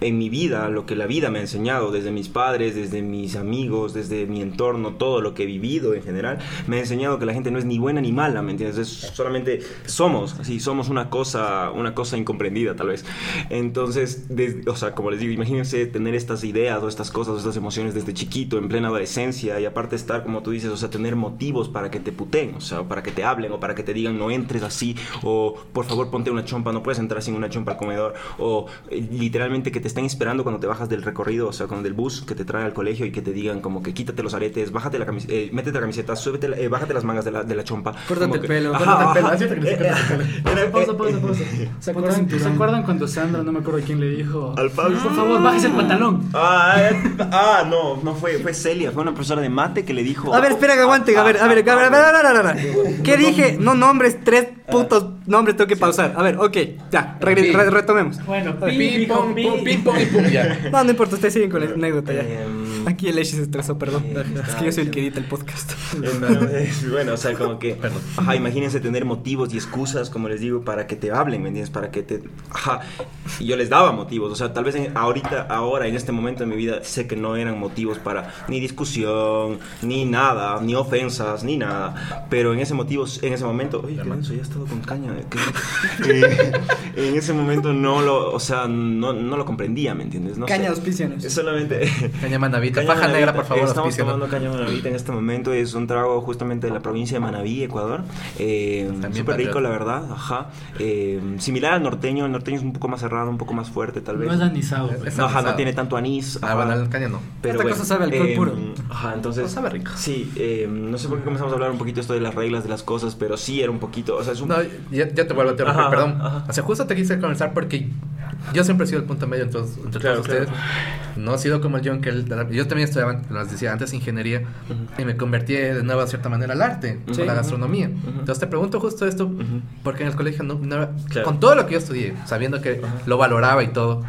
D: en mi vida, lo que la vida me ha enseñado, desde mis padres, desde mis amigos, desde mi entorno, todo lo que he vivido en general, me ha enseñado que la gente no es ni buena ni mala, ¿me entiendes? Es solamente somos, así, somos una cosa, una cosa incomprendida tal vez. Entonces, des- o sea, como les digo, imagínense tener estas ideas o estas cosas o estas emociones desde chiquito, en plena adolescencia, y aparte estar, como tú dices, o sea, tener motivos para que te puteen, o sea, para que te hablen o para que te digan no entres así, o por favor ponte una chompa, no puedes entrar sin una chompa al comedor, o eh, literalmente que te te estén esperando cuando te bajas del recorrido, o sea, cuando del bus que te trae al colegio y que te digan como que quítate los aretes, bájate la camiseta, eh, métete la camiseta, súbete, eh, bájate las mangas de la, de la chompa.
B: Córtate el pelo,
C: córtate el pelo. Ah,
D: eh,
E: pausa, pausa, pausa. ¿Se acuerdan, cuando Sandra, no me acuerdo quién le dijo?
D: Al Pablo.
E: Por favor, bájese el ah. pantalón.
D: Ah, ah, no, no fue, fue Celia, fue una profesora de mate que le dijo.
B: A ver, espera que aguante, a ver, a ver, a ver, a ver, a ver, a ver. ¿Qué dije? No nombres tres ah. putos nombres, tengo que pausar. A ver, ok, ya, regre- re- retomemos.
E: Bueno,
C: Ping,
E: pi,
C: pong,
E: pi,
C: pum, ping, pong y pum, ya.
B: No, no importa, ustedes siguen con la anécdota ya.
D: Em,
B: Aquí el Eshi se estresó, perdón.
D: eh,
B: Es que yo soy el que edita el podcast.
D: Entonces, bueno, o sea, como que,
C: Perdón.
D: ajá, imagínense tener motivos y excusas, como les digo, para que te hablen, ¿me entiendes? Para que te, ajá, y yo les daba motivos, o sea, tal vez en- ahorita, ahora, en este momento de mi vida, sé que no eran motivos para ni discusión, ni nada, ni ofensas, ni nada, pero en ese motivo, en ese momento, oye, qué denso, ya he estado con caña, ¿qué? Eh, en ese momento no lo, o sea, no, no lo comprendía, ¿me entiendes? No.
B: Caña auspicianos.
D: Solamente...
C: Caña manavita,
D: Caña
C: faja
D: Manavita,
C: negra, por favor,
D: Estamos tomando caña manavita en este momento. Es un trago justamente de la provincia de Manabí, Ecuador. Eh,
C: También
D: Súper rico, la verdad. Ajá. Eh, similar al norteño. El norteño es un poco más cerrado, un poco más fuerte, tal vez.
E: No es anisado.
C: Es-
E: pues.
D: No, ajá, no tiene tanto anís.
C: Ah,
D: ajá.
C: bueno, el caña no.
B: Esta cosa sabe alcohol
D: eh,
B: puro.
D: Ajá, entonces.
C: No, sabe rico.
D: Sí, eh, no sé por qué comenzamos a hablar un poquito esto de las reglas de las cosas, pero sí era un poquito. O sea, es un.
C: No, ya, ya te vuelvo a interrumpir,
D: Ajá,
C: perdón.
D: ajá.
C: O sea, justo te quise conversar porque yo siempre he sido el punto medio entre, todos- entre
D: Claro,
C: todos ustedes. No he sido como el John, que él, yo también estudiaba, como les decía antes, ingeniería y me convertí de nuevo, a cierta manera, al arte,
D: Sí.
C: a la gastronomía.
D: Ujú.
C: Entonces te pregunto justo esto, porque en el colegio, no, no-
D: Claro.
C: con todo lo que yo estudié, sabiendo que lo valoraba y todo,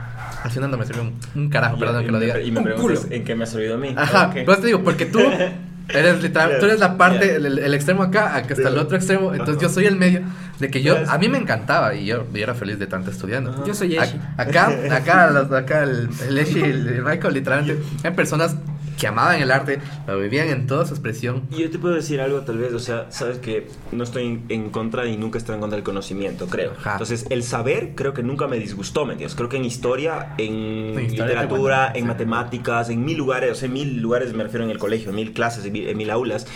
C: al final no me sirvió un, un carajo, perdón que lo diga.
D: Y me
B: Un
D: preguntas
B: culo.
D: en qué me ha servido a mí.
C: Ajá,
D: Ok.
C: pues te digo, porque tú eres literal, tú eres la parte, el, el extremo acá, acá está el otro extremo, entonces
D: Ajá.
C: yo soy el medio, de que yo,
D: Pues-
C: a mí me encantaba y yo, yo era feliz de tanto estudiando.
D: Ajá.
B: Yo soy Eshi.
C: Acá, acá, acá el, el Eshi y el Michael, literalmente, eran personas que amaban el arte, lo vivían en toda su expresión.
D: Y yo te puedo decir algo, tal vez, o sea, sabes que no estoy en, contra y nunca estoy en contra del conocimiento, creo.
C: Ajá.
D: Entonces, el saber creo que nunca me disgustó, ¿me entiendes? Creo que en historia, en
C: En historia
D: literatura, en matemáticas, en mil lugares, o sea, en mil lugares me refiero en el colegio, en mil clases, en mil, en mil aulas,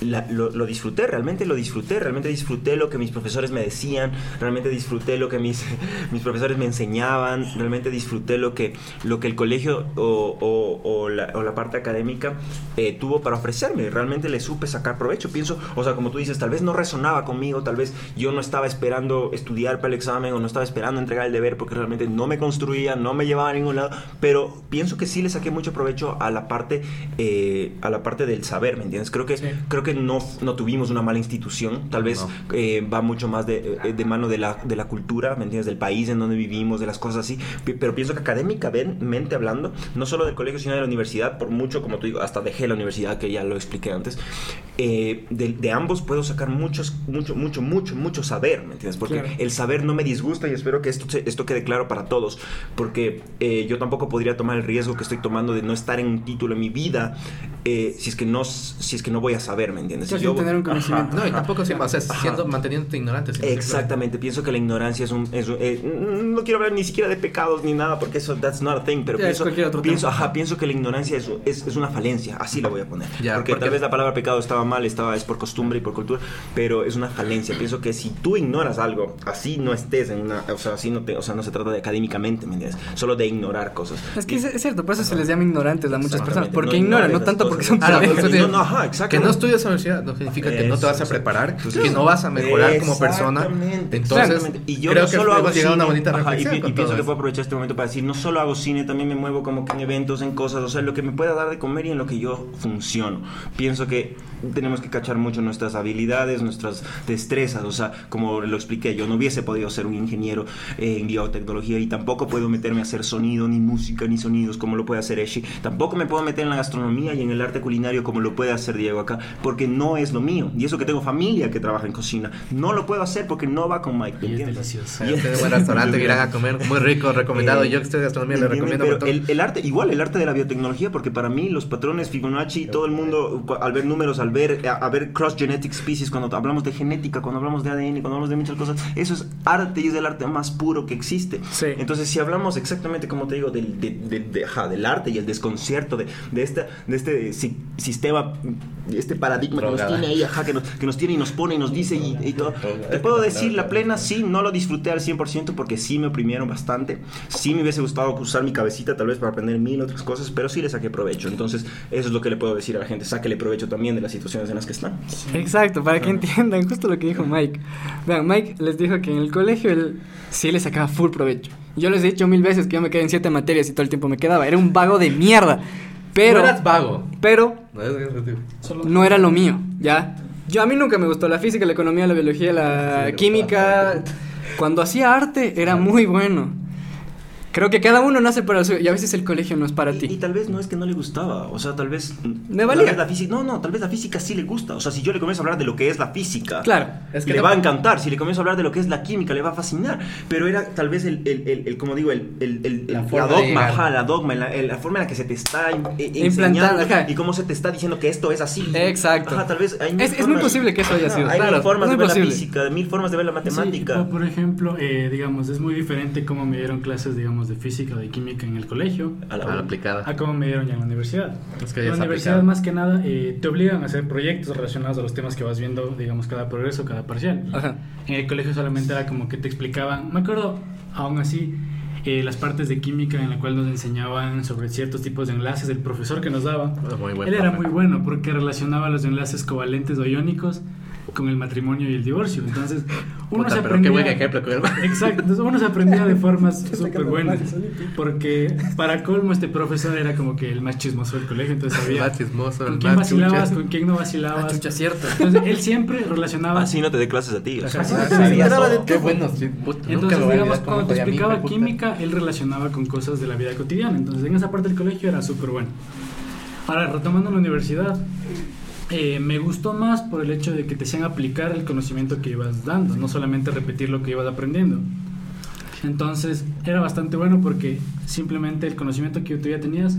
D: la- lo, lo disfruté, realmente lo disfruté, realmente disfruté lo que mis profesores me decían, realmente disfruté lo que mis, mis profesores me enseñaban, realmente disfruté lo que, lo que el colegio o, o- o la, o la parte académica eh, tuvo para ofrecerme, realmente le supe sacar provecho, pienso, o sea, como tú dices, tal vez no resonaba conmigo, tal vez yo no estaba esperando estudiar para el examen o no estaba esperando entregar el deber porque realmente no me construía, no me llevaba a ningún lado, pero pienso que sí le saqué mucho provecho a la parte, eh, a la parte del saber, ¿me entiendes? Creo que,
E: Sí.
D: creo que no, no tuvimos una mala institución, tal vez
C: No.
D: eh, va mucho más de, eh, de mano de la, de la cultura, ¿me entiendes? Del país en donde vivimos, de las cosas así, pero pienso que académicamente hablando, no solo del colegio, sino de la universidad, por mucho, como tú digo, hasta dejé la universidad, que ya lo expliqué antes, eh, de, de ambos puedo sacar muchos, mucho, mucho, mucho, mucho saber, ¿me entiendes? Porque
B: Claro.
D: el saber no me disgusta y espero que esto, esto quede claro para todos, porque eh, yo tampoco podría tomar el riesgo que estoy tomando de no estar en un título en mi vida eh, si es que no si es que no voy a saber, ¿me entiendes?
B: Sí,
D: Si
B: sin tener un conocimiento.
C: No, y tampoco siempre, o sea, siendo, manteniéndote ignorante. siempre.
D: Exactamente, pienso que la ignorancia es un... es un- eh, mm, no quiero hablar ni siquiera de pecados ni nada, porque eso, that's not a thing, pero
B: Ya,
D: pienso,
B: otro
D: pienso, ajá, pienso que la ignorancia es, es, es una falencia, así la voy a poner.
C: Ya,
D: porque,
C: porque-
D: tal vez la palabra pecado estaba mal, estaba, es por costumbre y por cultura, pero es una falencia. Pienso que si tú ignoras algo, así no estés en una... O sea, así no, te, o sea, no se trata de académicamente, ¿me entiendes? Solo de ignorar cosas.
B: Es que
D: Y-
B: es, cierto, por eso se les llama ignorantes a muchas personas. Porque
D: no
B: ignoran, no tanto porque son
C: Ah, no, pues,
D: No, no, ajá,
C: Que
D: exactamente.
C: no estudias en la universidad no significa que no te vas a
D: Eso,
C: preparar,
D: exacto.
C: que no vas a mejorar como persona.
D: Exactamente,
C: Entonces,
D: y yo
C: creo
D: no
C: que
D: solo hago
C: hemos llegado a una
D: cine,
C: bonita
D: ajá, y y, pienso que puedo aprovechar este momento para decir, no solo hago cine, también me muevo como que en eventos, en cosas, o sea, lo que me pueda dar de comer y en lo que yo funciono. Pienso que tenemos que cachar mucho nuestras habilidades, nuestras destrezas, o sea, como lo expliqué, yo no hubiese podido ser un ingeniero eh, en biotecnología y tampoco puedo meterme a hacer sonido, ni música, ni sonidos como lo puede hacer Eshi. Tampoco me puedo meter en la gastronomía y en el arte culinario como lo puede hacer Diego acá, porque no es lo mío. Y eso que tengo familia que trabaja en cocina, no lo puedo hacer porque no va con Mike. ¿me
E: Y es delicioso.
C: Eh, Tiene buen restaurante que irán a comer, muy rico, recomendado.
D: Eh,
C: Yo que estoy de gastronomía
D: ¿me
C: le recomiendo. un
D: Pero el, el arte, igual el arte de la biotecnología, porque para mí los patrones Fibonacci, todo el mundo, al ver números, al ver, a, a ver cross genetic species, cuando hablamos de genética, cuando hablamos de ADN, cuando hablamos de muchas cosas, eso es arte y es el arte más puro que existe.
B: Sí.
D: Entonces, si hablamos exactamente, como te digo, del, de- de- de- ajá, del arte y el desconcierto de, de, esta, de este si- sistema, este paradigma que nos
C: Drogada.
D: tiene ahí, ajá, que nos, que nos tiene y nos pone y nos dice y, y todo. Te puedo decir, la plena sí, no lo disfruté al 100% porque sí me oprimieron bastante. Sí me hubiese gustado usar mi cabecita tal vez para aprender mil otras cosas, pero sí le saqué provecho. Entonces, eso es lo que le puedo decir a la gente. Sáquele provecho también de las situaciones en las que están.
B: Exacto, para que entiendan justo lo que dijo Mike. Vean, Mike les dijo que en el colegio él sí le sacaba full provecho. Yo les he dicho mil veces que yo me quedé en siete materias y todo el tiempo me quedaba. Era un vago de mierda. Pero,
C: no eras vago.
B: pero
C: No,
B: era lo mío, ¿ya? Yo a mí nunca me gustó la física, la economía, la biología, la
C: Sí,
B: química. Cuando hacía arte era muy bueno. Creo que cada uno nace para suyo y a veces el colegio no es para
D: Y, y
B: ti.
D: tal vez no es que no le gustaba, o sea, tal vez...
B: Me
D: tal
B: valía.
D: vez la física, no, no, tal vez la física sí le gusta. O sea, si yo le comienzo a hablar de lo que es la física,
B: Claro.
C: Es que
D: le
C: no-
D: va a encantar. Si le comienzo a hablar de lo que es la química, le va a fascinar. Pero era tal vez el, el, el, el- como digo, el, el, el-
C: La de
D: dogma, ajá, la dogma, la, el- la forma en la que se te está eh,
B: Implantando, ajá.
D: y cómo se te está diciendo que esto es así.
B: Exacto.
D: Ajá, tal vez hay
B: Es- es muy
D: formas-
B: posible que eso haya
D: Ajá,
B: sido,
D: Hay
B: claro,
D: mil formas de ver la
B: posible.
D: física, mil formas de ver la
E: Sí,
D: matemática.
E: o por ejemplo, eh, digamos, es muy diferente cómo me dieron clases, digamos, de física o de química en el colegio
D: A la
C: a la aplicada.
E: a cómo me dieron ya en la universidad.
C: Es que ya
E: en la
C: es
E: universidad,
C: aplicado.
E: más que nada, eh, te obligan a hacer proyectos relacionados a los temas que vas viendo, digamos, cada progreso, cada parcial.
B: Ajá.
E: En el colegio solamente era como que te explicaban, me acuerdo, aún así, eh, las partes de química en la cual nos enseñaban sobre ciertos tipos de enlaces, el profesor que nos daba,
C: muy buen
E: él era muy bueno porque relacionaba los enlaces covalentes o iónicos con el matrimonio y el divorcio. Entonces, uno
C: Puta,
E: se
C: pero qué
E: aprendía...
C: buen ejemplo el-
E: Exacto, entonces uno se aprendía de formas súper buenas. Porque para colmo este profesor era como que el más chismoso del colegio, entonces sabía
C: Más chismoso,
E: con
C: el
E: quién
C: más chucha.
E: vacilabas, con quién no vacilabas.
B: Ah, chucha, cierto.
E: Entonces él siempre relacionaba...
D: Así no te dé clases a ti. o sea.
E: Ajá, sí,
C: Ah,
B: de
C: Qué bueno, sí, nunca
E: Entonces,
C: me voy a
E: digamos, cuando te
C: mí,
E: explicaba
C: puta.
E: química, él relacionaba con cosas de la vida cotidiana. Entonces, en esa parte del colegio era súper bueno. Ahora, retomando la universidad, eh, me gustó más por el hecho de que te hacían aplicar el conocimiento que ibas dando, no solamente repetir lo que ibas aprendiendo. Entonces, era bastante bueno porque simplemente el conocimiento que tú ya tenías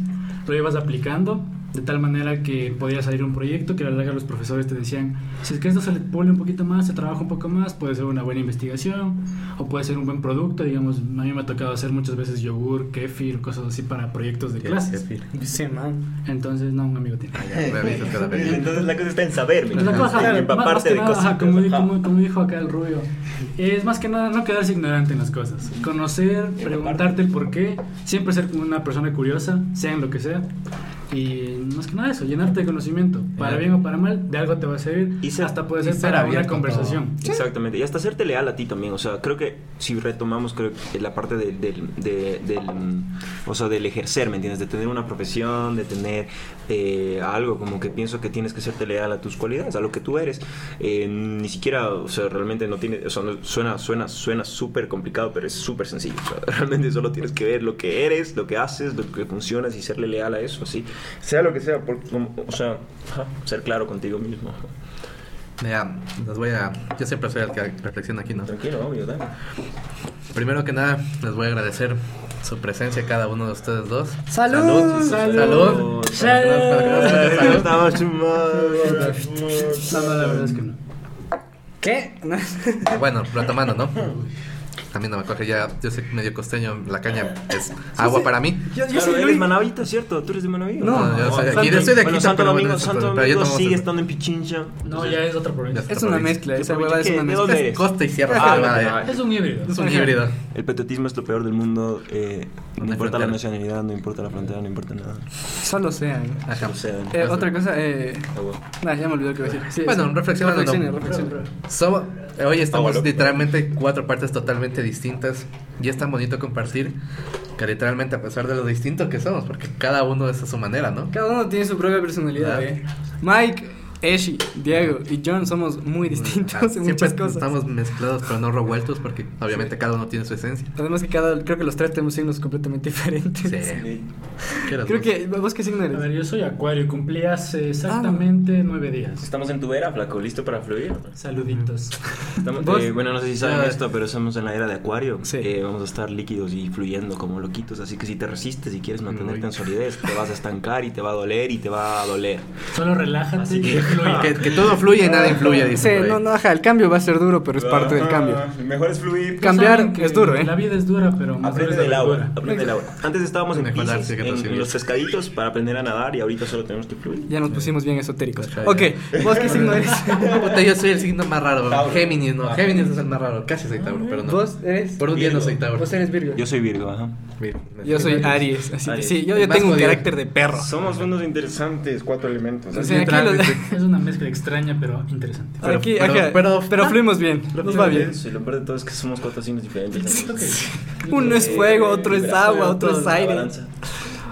E: lo ibas aplicando de tal manera que podía salir un proyecto que a la larga los profesores te decían, si es que esto se le pone un poquito más, se trabaja un poco más, puede ser una buena investigación o puede ser un buen producto, digamos, a mí me ha tocado hacer muchas veces yogur, kefir, cosas así para proyectos de clases.
B: Sí, man.
E: Entonces, no, un amigo tiene.
C: Ah, ya, me avisas cada vez.
D: Entonces la cosa está en saber, ¿me
E: Pues la cosa,
D: empaparte de
E: nada, ajá,
D: cositas.
E: como, dijo acá el rubio, es más que nada no quedarse ignorante en las cosas. Conocer, preguntarte el por qué, siempre ser como una persona curiosa, sea en lo que sea. Y más que nada eso, llenarte de conocimiento. Para bien o para mal, de algo te va a servir.
D: Y ser-
E: hasta puede ser
C: ser
E: para una conversación.
D: Exactamente, y hasta hacerte leal a ti también, o sea, creo que si retomamos creo que la parte de- del, de- del, mm, o sea, del ejercer, ¿me entiendes? De tener una profesión, de tener eh, algo, como que pienso que tienes que serte leal a tus cualidades, a lo que tú eres, Eh, ni siquiera, o sea, realmente no tiene, o sea, no- suena suena suena súper complicado, pero es súper sencillo, o sea, realmente solo tienes que ver lo que eres, lo que haces, lo que funcionas y serle leal a eso, así, sea lo que sea, por- como- o sea, ajá, ser claro contigo mismo.
C: Ya, les voy a. Yo siempre soy el que reflexiona aquí, ¿no?
D: Tranquilo, obvio, dale.
C: Primero que nada, les voy a agradecer su presencia cada uno de ustedes dos.
B: ¡Salud!
C: Salud.
E: Salud.
D: Estaba chumado.
E: No, no, la verdad es que no.
B: ¿Qué? No.
C: Bueno, retomando, ¿no? Mí no me coge ya, yo soy medio costeño, la caña es agua para mí.
B: Yo, yo
D: Claro,
B: soy Luis.
D: es Manavita, ¿cierto? ¿Tú eres de Manaví? o
B: No,
C: yo soy de
B: Santo-
C: aquí, yo soy de aquí,
D: Bueno, Santo Domingo, Santo Domingo sigue estando en Pichincha.
E: No, ya es otra provincia.
B: Es una mezcla, esa huevada es una
D: ¿De
B: mezcla.
C: Es costa y sierra.
D: Ah, ah.
E: Es un híbrido.
C: Es un híbrido.
D: El petetismo es lo peor del mundo. eh,
C: No
D: no importa la nacionalidad, no importa la frontera, no importa nada.
B: Solo sean.
D: Sea,
B: Eh, otra cosa, eh.
D: agua.
B: Nah, ya me olvidé lo que iba a decir. Sí,
C: Bueno,
B: sí.
C: reflexionando, no. hoy estamos literalmente cuatro partes totalmente distintas y es tan bonito compartir que literalmente a pesar de lo distinto que somos, porque cada uno es a su manera, ¿no?
B: Cada uno tiene su propia personalidad, eh. Mike, Eshi, Diego y John somos muy distintos
C: Ah,
B: en muchas cosas.
C: estamos mezclados pero no revueltos porque obviamente cada uno tiene su esencia.
B: Además que cada, creo que los tres tenemos signos completamente diferentes.
C: Sí. ¿Qué eres
B: Creo
C: vos?
B: que, ¿vos qué signo
E: A ver,
B: eres?
E: yo soy acuario y cumplí hace exactamente nueve días.
D: Estamos en tu era, flaco, listo para fluir.
E: Saluditos.
D: Estamos- eh, bueno, no sé si saben esto, pero estamos en la era de Acuario.
B: Sí.
D: Eh, vamos a estar líquidos y fluyendo como loquitos. Así que si te resistes y quieres mantenerte
C: Uy.
D: en solidez, te vas a estancar y te va a doler y te va a doler.
E: Solo relájate
D: Así
E: y
D: que-.
C: Que, que todo fluye y nada influye,
B: Sí,
C: dice. ahí.
B: no, no, ajá, el cambio va a ser duro, pero es parte del cambio.
D: Mejor es fluir.
E: Ya
B: cambiar es duro, ¿eh?
E: La vida es dura, pero
D: Aprende
E: es la
D: del agua,
E: verdura.
D: aprende agua. Antes estábamos en
C: que
D: en, los pescaditos para aprender a nadar y ahorita solo tenemos que fluir.
B: Ya nos pusimos bien esotéricos.
C: Ajá,
B: Ok. ¿vos qué signo eres?
C: Yo soy el signo más raro.
D: Tauro.
C: Géminis, no. Géminis es el más raro. Casi soy Tauro, pero no.
B: ¿Vos eres?
C: Por un día no soy Tauro.
B: Vos eres Virgo.
D: Yo soy Virgo, ajá.
B: Yo soy. Aries, así que sí, yo, yo tengo un carácter de perro.
D: Somos unos interesantes cuatro elementos.
B: O sea, aquí, los-
C: Literalmente.
E: Es una mezcla extraña, pero interesante.
C: Pero-
B: aquí,
C: pero-
B: ajá, pero,
C: pero-
B: fluimos bien, nos va bien.
D: Sí, lo peor de todo es que somos cuatro signos diferentes. amigos.
B: Uno es fuego, otro es agua, otro es aire.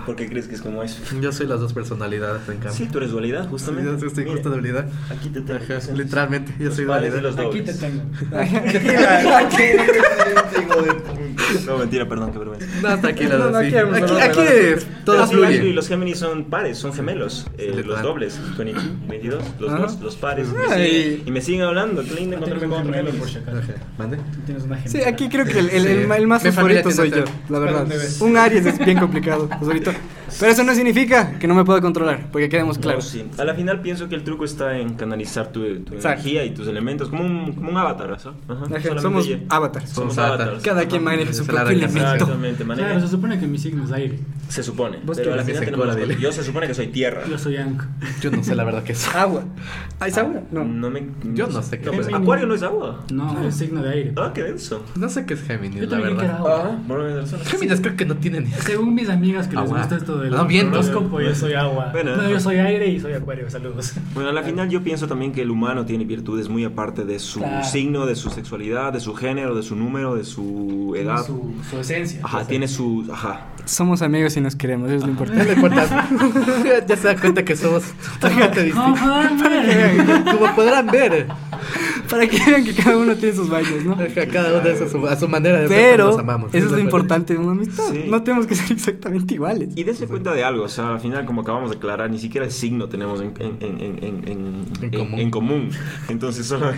D: ¿Por qué crees que es como eso?
C: Yo soy las dos personalidades, en cambio.
D: Sí, tú eres dualidad, justamente.
C: Yo estoy
D: Mira,
C: justo de habilidad.
D: Aquí te tengo.
C: Ajá, literalmente, yo
D: Los
C: soy dualidad.
D: los
E: Aquí te
D: dobles.
E: tengo.
D: No, mentira, perdón, qué vergüenza.
C: No, tranquilo,
B: No, no,
C: sí.
B: aquí
C: Aquí, aquí es, todo
D: Los Géminis y
C: fluye.
D: los Géminis son pares, son gemelos. eh,
C: Sí,
D: los dobles, 22, 22, los dos, los pares. Y me, siguen, y me siguen hablando. Qué lindo
E: tienes
D: encontrarme
E: un
D: con
E: gemelo, acaso.
C: Ajá, ¿Mande?
E: Tú tienes una
B: Sí,
E: gemela.
B: aquí creo que el, el, el
C: Sí.
B: el más favorito soy yo,
C: otro.
B: la verdad. Un Aries es bien complicado, pues ahorita. Pero eso no significa que no me pueda controlar, porque quedemos
D: No,
B: claros.
D: sí. A la final pienso que el truco está en canalizar tu, tu energía y tus elementos, como un, como un avatar, ¿sabes? Ajá,
B: Somos
D: ya.
B: avatars.
C: Somos avatars.
B: Cada quien maneja su propio elemento.
D: Exactamente, maneja.
E: Claro, se supone que mi signo es aire.
D: Se supone.
B: ¿Vos
D: Pero a la final tenemos
C: cola, dile.
D: Yo se supone que soy tierra.
E: Yo soy Anko.
C: Yo no sé la verdad que es.
B: Agua. ¿Ah, es agua? No.
D: No me,
C: Yo no sé qué
D: No, pues,
C: es.
D: Acuario no es agua.
E: No, es signo de aire.
D: Ah, qué denso.
C: No sé qué es Géminis,
E: Yo
C: la
E: también que era
C: verdad.
E: agua.
D: Bueno.
C: Géminis creo que no tienen ni
E: Según mis amigas que les gusta esto del
C: No,
E: horóscopo, yo soy agua.
D: Bueno.
E: no, yo soy aire y soy acuario. Saludos.
D: Bueno, a la final yo pienso también que el humano tiene virtudes muy aparte de su
E: Claro.
D: signo, de su sexualidad, de su género, de su número, de su edad.
E: Su, su esencia.
D: Ajá, tiene su... Ajá.
B: Somos amigos y nos queremos, eso es lo importante.
C: ya, se da cuenta que somos totalmente
E: No,
C: distintos. Como podrán ver,
B: Para que vean que cada uno tiene sus vainas, ¿no?
C: cada uno es a su, a su manera de ser,
B: Pero
C: nos amamos.
B: eso es lo importante de una amistad.
D: Sí.
B: No tenemos que ser exactamente iguales.
D: Y dense cuenta de algo, o sea, al final, como acabamos de aclarar, ni siquiera el signo tenemos en, en, en, en, en,
C: En
D: en-
C: común.
D: en común. Entonces, solo,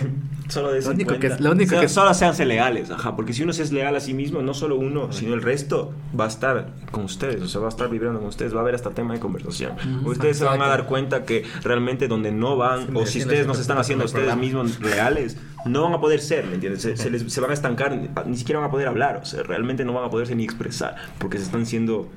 D: solo de
C: Lo único que- lo único
D: sea,
C: que-
D: Solo seanse leales, ajá, porque si uno se es leal a sí mismo, no solo uno, sino el resto va a estar con ustedes, o sea, va a estar vibrando con ustedes, va a haber hasta tema de conversación. Ustedes se van a dar cuenta que realmente donde no van,
C: Sí,
D: o si ustedes no se están haciendo ustedes mismos reales, no van a poder ser, ¿me entiendes? Se, se les- se van a estancar, ni siquiera van a poder hablar, o sea, realmente no van a poderse ni expresar, porque se están siendo...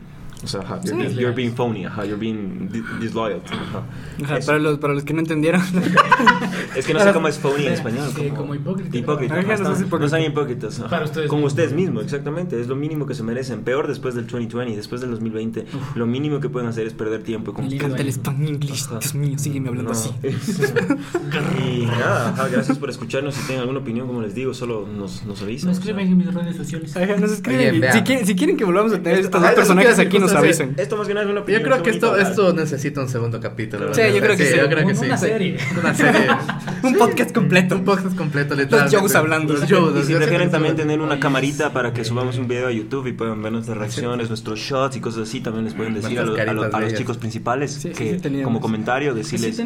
D: O sea, ajá, you're, being, you're being phony, ajá, you're being di- disloyal. ajá.
B: Ajá, para, los, para los que no entendieron.
D: Es que no sé cómo es phony en español.
E: sí, como hipócrita.
D: Hipócrita.
B: Ajá,
D: ajá,
B: no hipócrita.
D: No sean hipócritas. ajá.
E: Para ustedes
D: Como
E: mismos.
D: ustedes mismos, exactamente. Es lo mínimo que se merecen. Peor después del 2020, después del 2020. Lo mínimo que pueden hacer es perder tiempo. y
B: Me
D: como-
B: encanta el English.
D: Ajá.
B: Dios mío, sígueme hablando
D: No.
B: así.
D: y nada, ajá, gracias por escucharnos. Si tienen alguna opinión, como les digo, solo nos, nos avisan. Sea.
E: escriben en mis redes sociales.
B: Ajá, nos escriben.
C: Oye,
B: si, quieren, si quieren que volvamos a tener estos dos personajes aquí, nos
C: Esto sí.
B: avisen.
D: Esto más que nada es una opinión.
C: Yo creo que esto, esto necesita un segundo capítulo.
B: Sí, yo creo que sí.
C: Yo creo que sí.
E: Una serie.
C: Una serie.
B: Un podcast completo.
C: Un podcast completo, literalmente.
B: Joes hablando.
C: Los Joes,
D: Y
C: los
D: si prefieren también tener una camarita para que subamos un video a YouTube y puedan ver nuestras reacciones, nuestros shots y cosas así, también les pueden decir a, los- a los- a los chicos principales
B: Sí, sí,
D: que
B: sí teníamos.
D: como comentario
E: Sí,
D: decirles...
C: Sí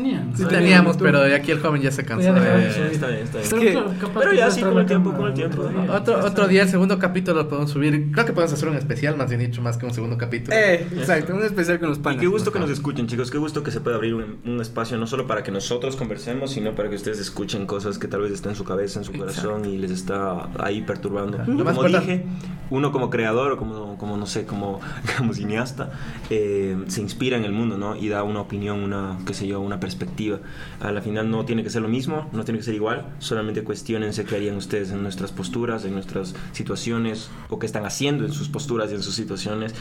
C: teníamos,
E: YouTube.
C: pero aquí el joven ya se cansó.
D: Está bien, está bien.
E: Pero,
D: ya sí, con el tiempo, con el tiempo.
E: otro día.
C: Otro, otro día, el segundo capítulo lo podemos subir. Creo que podemos hacer un especial, más bien dicho, más que un segundo capítulo.
B: Eh, exacto, un especial con los
D: Y
B: panas.
D: qué gusto que nos escuchen, chicos. Qué gusto que se pueda abrir un, un espacio no solo para que nosotros conversemos, sino para que ustedes escuchen cosas que tal vez están en su cabeza, en su corazón y les está ahí perturbando.
C: Más
D: Como dije, uno como creador o como, como no sé, como, como cineasta, eh, se inspira en el mundo, ¿no? Y da una opinión, una, qué sé yo, una perspectiva. A la final no tiene que ser lo mismo, no tiene que ser igual. Solamente cuestionense qué harían ustedes en nuestras posturas, en nuestras situaciones o qué están haciendo en sus posturas y en sus situaciones.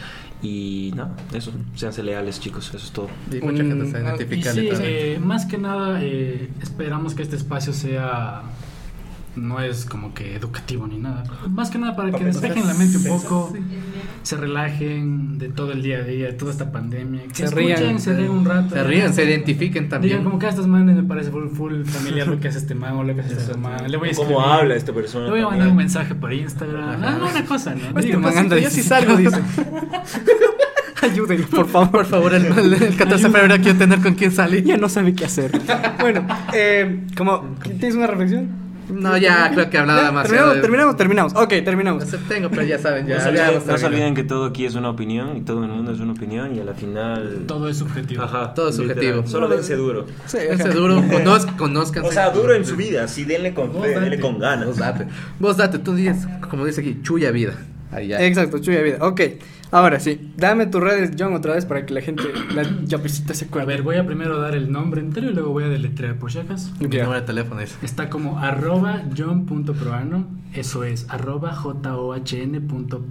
D: Y nada, eso. Séanse leales, chicos. Eso es todo.
C: Y mucha gente
B: Mm,
C: se
B: ah,
E: Y
C: identifica
E: sí, eh, más que nada eh, esperamos que este espacio sea no es como que educativo ni nada. Más que nada para que despejen la mente un poco, se relajen de todo el día a día, de toda esta pandemia. Que
B: Se
E: escuchen,
B: rían.
E: se ríen un rato.
C: Se ríen, se identifiquen también.
E: Digan como que a estas manes me parece full, full familiar lo que hace este man o lo que hace este man. Le voy a escribir.
D: ¿Cómo habla esta persona?
E: Le voy a mandar
D: también?
E: un mensaje por Instagram. Ah, no, una cosa, ¿no?
B: Este
E: Digo,
B: man
E: pues,
B: anda
C: yo sí salgo, dice.
B: Ayuden, por favor.
C: Por favor, el, el 14 de febrero quiero tener con quién salir.
B: Ya no sabe qué hacer. bueno, eh, como, ¿tienes una reflexión?
C: No, ya creo que hablaba demasiado.
B: terminamos, terminamos, terminamos. Ok, terminamos.
C: No sé, tengo, pero ya saben, ya.
D: No se,
C: ya
D: olviden, no se olviden que todo aquí es una opinión y todo el mundo es una opinión y a la final...
E: Todo es subjetivo.
D: Ajá,
C: Todo es subjetivo.
D: Solo dense duro.
B: Sí, ajá.
C: duro, conozc, conozcan.
D: O sea, duro en su vida, sí, denle con fe, denle con ganas.
C: Vos date. Vos date, tú dices, como dice aquí, chuya vida. Ahí ya.
B: Exacto, chuya vida. Ok, ahora sí, dame tus redes, John, otra vez para que la gente, la llavecita se
E: A
B: acuerde.
E: ver, voy a primero dar el nombre entero y luego voy a deletrear por si acaso.
C: Mi número de teléfono es.
E: Está como arroba john.proano, eso es arroba john.proano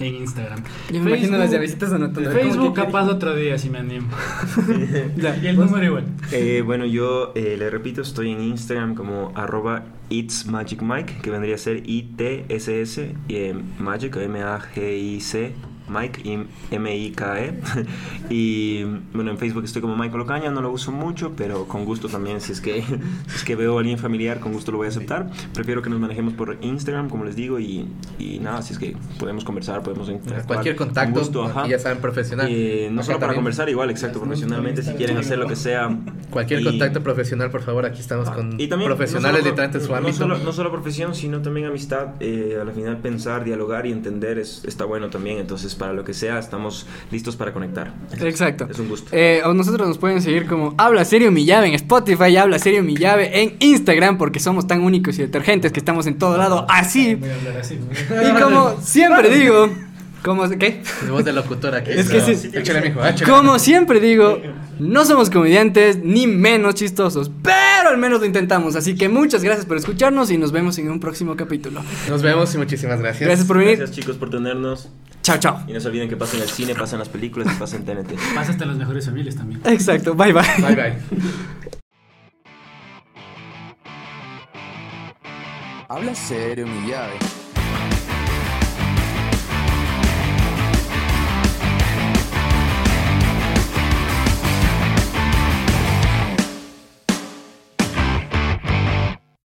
E: en Instagram.
B: Yo me imagino las llavecitas anotando.
E: Facebook
B: ¿Cómo que-
E: capaz otro día si me animo.
B: Ya,
E: y el
B: vos-
E: número igual.
D: Eh, bueno, yo eh, le repito, estoy en Instagram como arroba It's Magic Mike, que vendría a ser I-T-S-S, eh, Magic, M-A-G-I-C, Mike, y M-I-K-E. y bueno, en Facebook estoy como Michael Ocaña, no lo uso mucho, pero con gusto también, si es que, si es que veo a alguien familiar, con gusto lo voy a aceptar. Prefiero que nos manejemos por Instagram, como les digo, y, y nada, si es que podemos conversar, podemos interactuar.
C: Cualquier
D: con
C: contacto,
D: gusto, ajá.
C: ya saben, profesional.
D: Eh, no
C: Acá
D: solo para
C: también.
D: conversar, igual, exacto, profesionalmente, si quieren hacer lo que sea.
C: Cualquier
D: Y-
C: contacto profesional, por favor, aquí estamos con
D: y también,
C: profesionales
D: no solo,
C: en su
D: no
C: ámbito.
D: solo, no solo profesión, sino también amistad. Eh, al final pensar, dialogar y entender es, está bueno también. Entonces, para lo que sea, estamos listos para conectar.
B: Exacto.
D: Es un gusto.
B: Eh, nosotros nos pueden seguir como Habla Serio Mi Llave en Spotify, Habla Serio Mi Llave en Instagram, porque somos tan únicos y detergentes que estamos en todo lado así.
E: Voy a hablar así.
B: Y como siempre digo, como, ¿qué?
C: Es voz de locutor aquí.
B: Es que sí.
C: Échale, mijo, échale.
B: Como siempre digo, no somos comediantes ni menos chistosos, pero al menos lo intentamos. Así que muchas gracias por escucharnos y nos vemos en un próximo capítulo.
C: Nos vemos y muchísimas gracias.
B: Gracias por venir.
D: Gracias, chicos, por tenernos.
B: Chao, chao.
D: Y no se olviden que pasen el cine, pasen las películas y pasen TNT.
E: Pasa hasta las mejores familias también.
B: Exacto, bye bye.
C: Bye, bye.
A: Habla serio, mi llave.